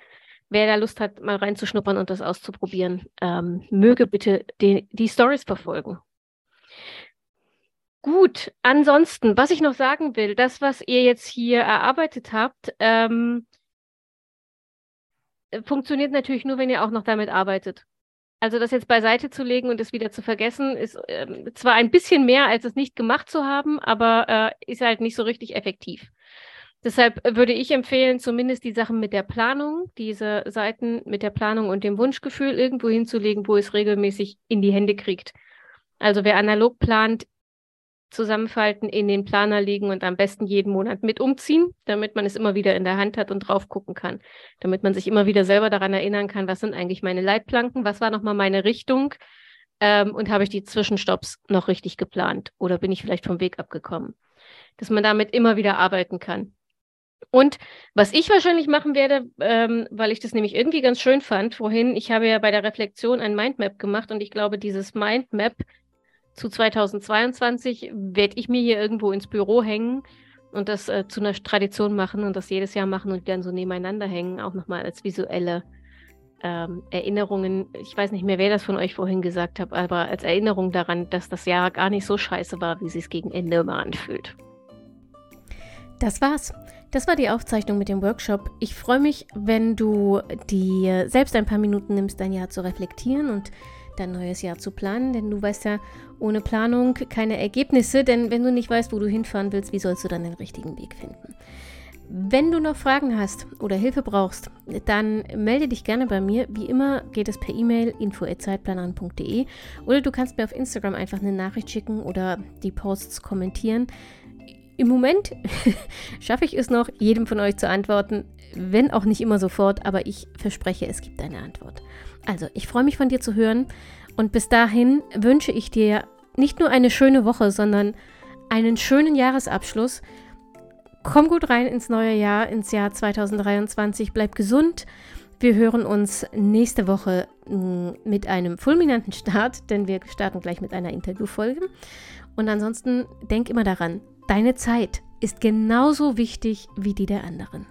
Wer da Lust hat, mal reinzuschnuppern und das auszuprobieren, ähm, möge bitte die, die Stories verfolgen. Gut, ansonsten, was ich noch sagen will, das, was ihr jetzt hier erarbeitet habt, ähm, äh, funktioniert natürlich nur, wenn ihr auch noch damit arbeitet. Also das jetzt beiseite zu legen und es wieder zu vergessen, ist ähm, zwar ein bisschen mehr, als es nicht gemacht zu haben, aber äh, ist halt nicht so richtig effektiv. Deshalb würde ich empfehlen, zumindest die Sachen mit der Planung, diese Seiten mit der Planung und dem Wunschgefühl irgendwo hinzulegen, wo es regelmäßig in die Hände kriegt. Also wer analog plant, zusammenfalten, in den Planer legen und am besten jeden Monat mit umziehen, damit man es immer wieder in der Hand hat und drauf gucken kann. Damit man sich immer wieder selber daran erinnern kann, was sind eigentlich meine Leitplanken, was war nochmal meine Richtung ähm, und habe ich die Zwischenstopps noch richtig geplant oder bin ich vielleicht vom Weg abgekommen. Dass man damit immer wieder arbeiten kann. Und was ich wahrscheinlich machen werde, ähm, weil ich das nämlich irgendwie ganz schön fand, vorhin, ich habe ja bei der Reflexion ein Mindmap gemacht und ich glaube, dieses Mindmap zu 2022 werde ich mir hier irgendwo ins Büro hängen und das äh, zu einer Tradition machen und das jedes Jahr machen und dann so nebeneinander hängen, auch nochmal als visuelle ähm, Erinnerungen. Ich weiß nicht mehr, wer das von euch vorhin gesagt hat, aber als Erinnerung daran, dass das Jahr gar nicht so scheiße war, wie es gegen Ende immer anfühlt. Das war's. Das war die Aufzeichnung mit dem Workshop. Ich freue mich, wenn du dir selbst ein paar Minuten nimmst, dein Jahr zu reflektieren und dein neues Jahr zu planen, denn du weißt ja, ohne Planung keine Ergebnisse, denn wenn du nicht weißt, wo du hinfahren willst, wie sollst du dann den richtigen Weg finden? Wenn du noch Fragen hast oder Hilfe brauchst, dann melde dich gerne bei mir. Wie immer geht es per E-Mail info@zeitplanerin.de oder du kannst mir auf Instagram einfach eine Nachricht schicken oder die Posts kommentieren. Im Moment schaffe ich es noch, jedem von euch zu antworten, wenn auch nicht immer sofort, aber ich verspreche, es gibt eine Antwort. Also, ich freue mich von dir zu hören und bis dahin wünsche ich dir nicht nur eine schöne Woche, sondern einen schönen Jahresabschluss. Komm gut rein ins neue Jahr, ins Jahr 2023. Bleib gesund. Wir hören uns nächste Woche mm, mit einem fulminanten Start, denn wir starten gleich mit einer Interviewfolge. Und ansonsten denk immer daran, deine Zeit ist genauso wichtig wie die der anderen.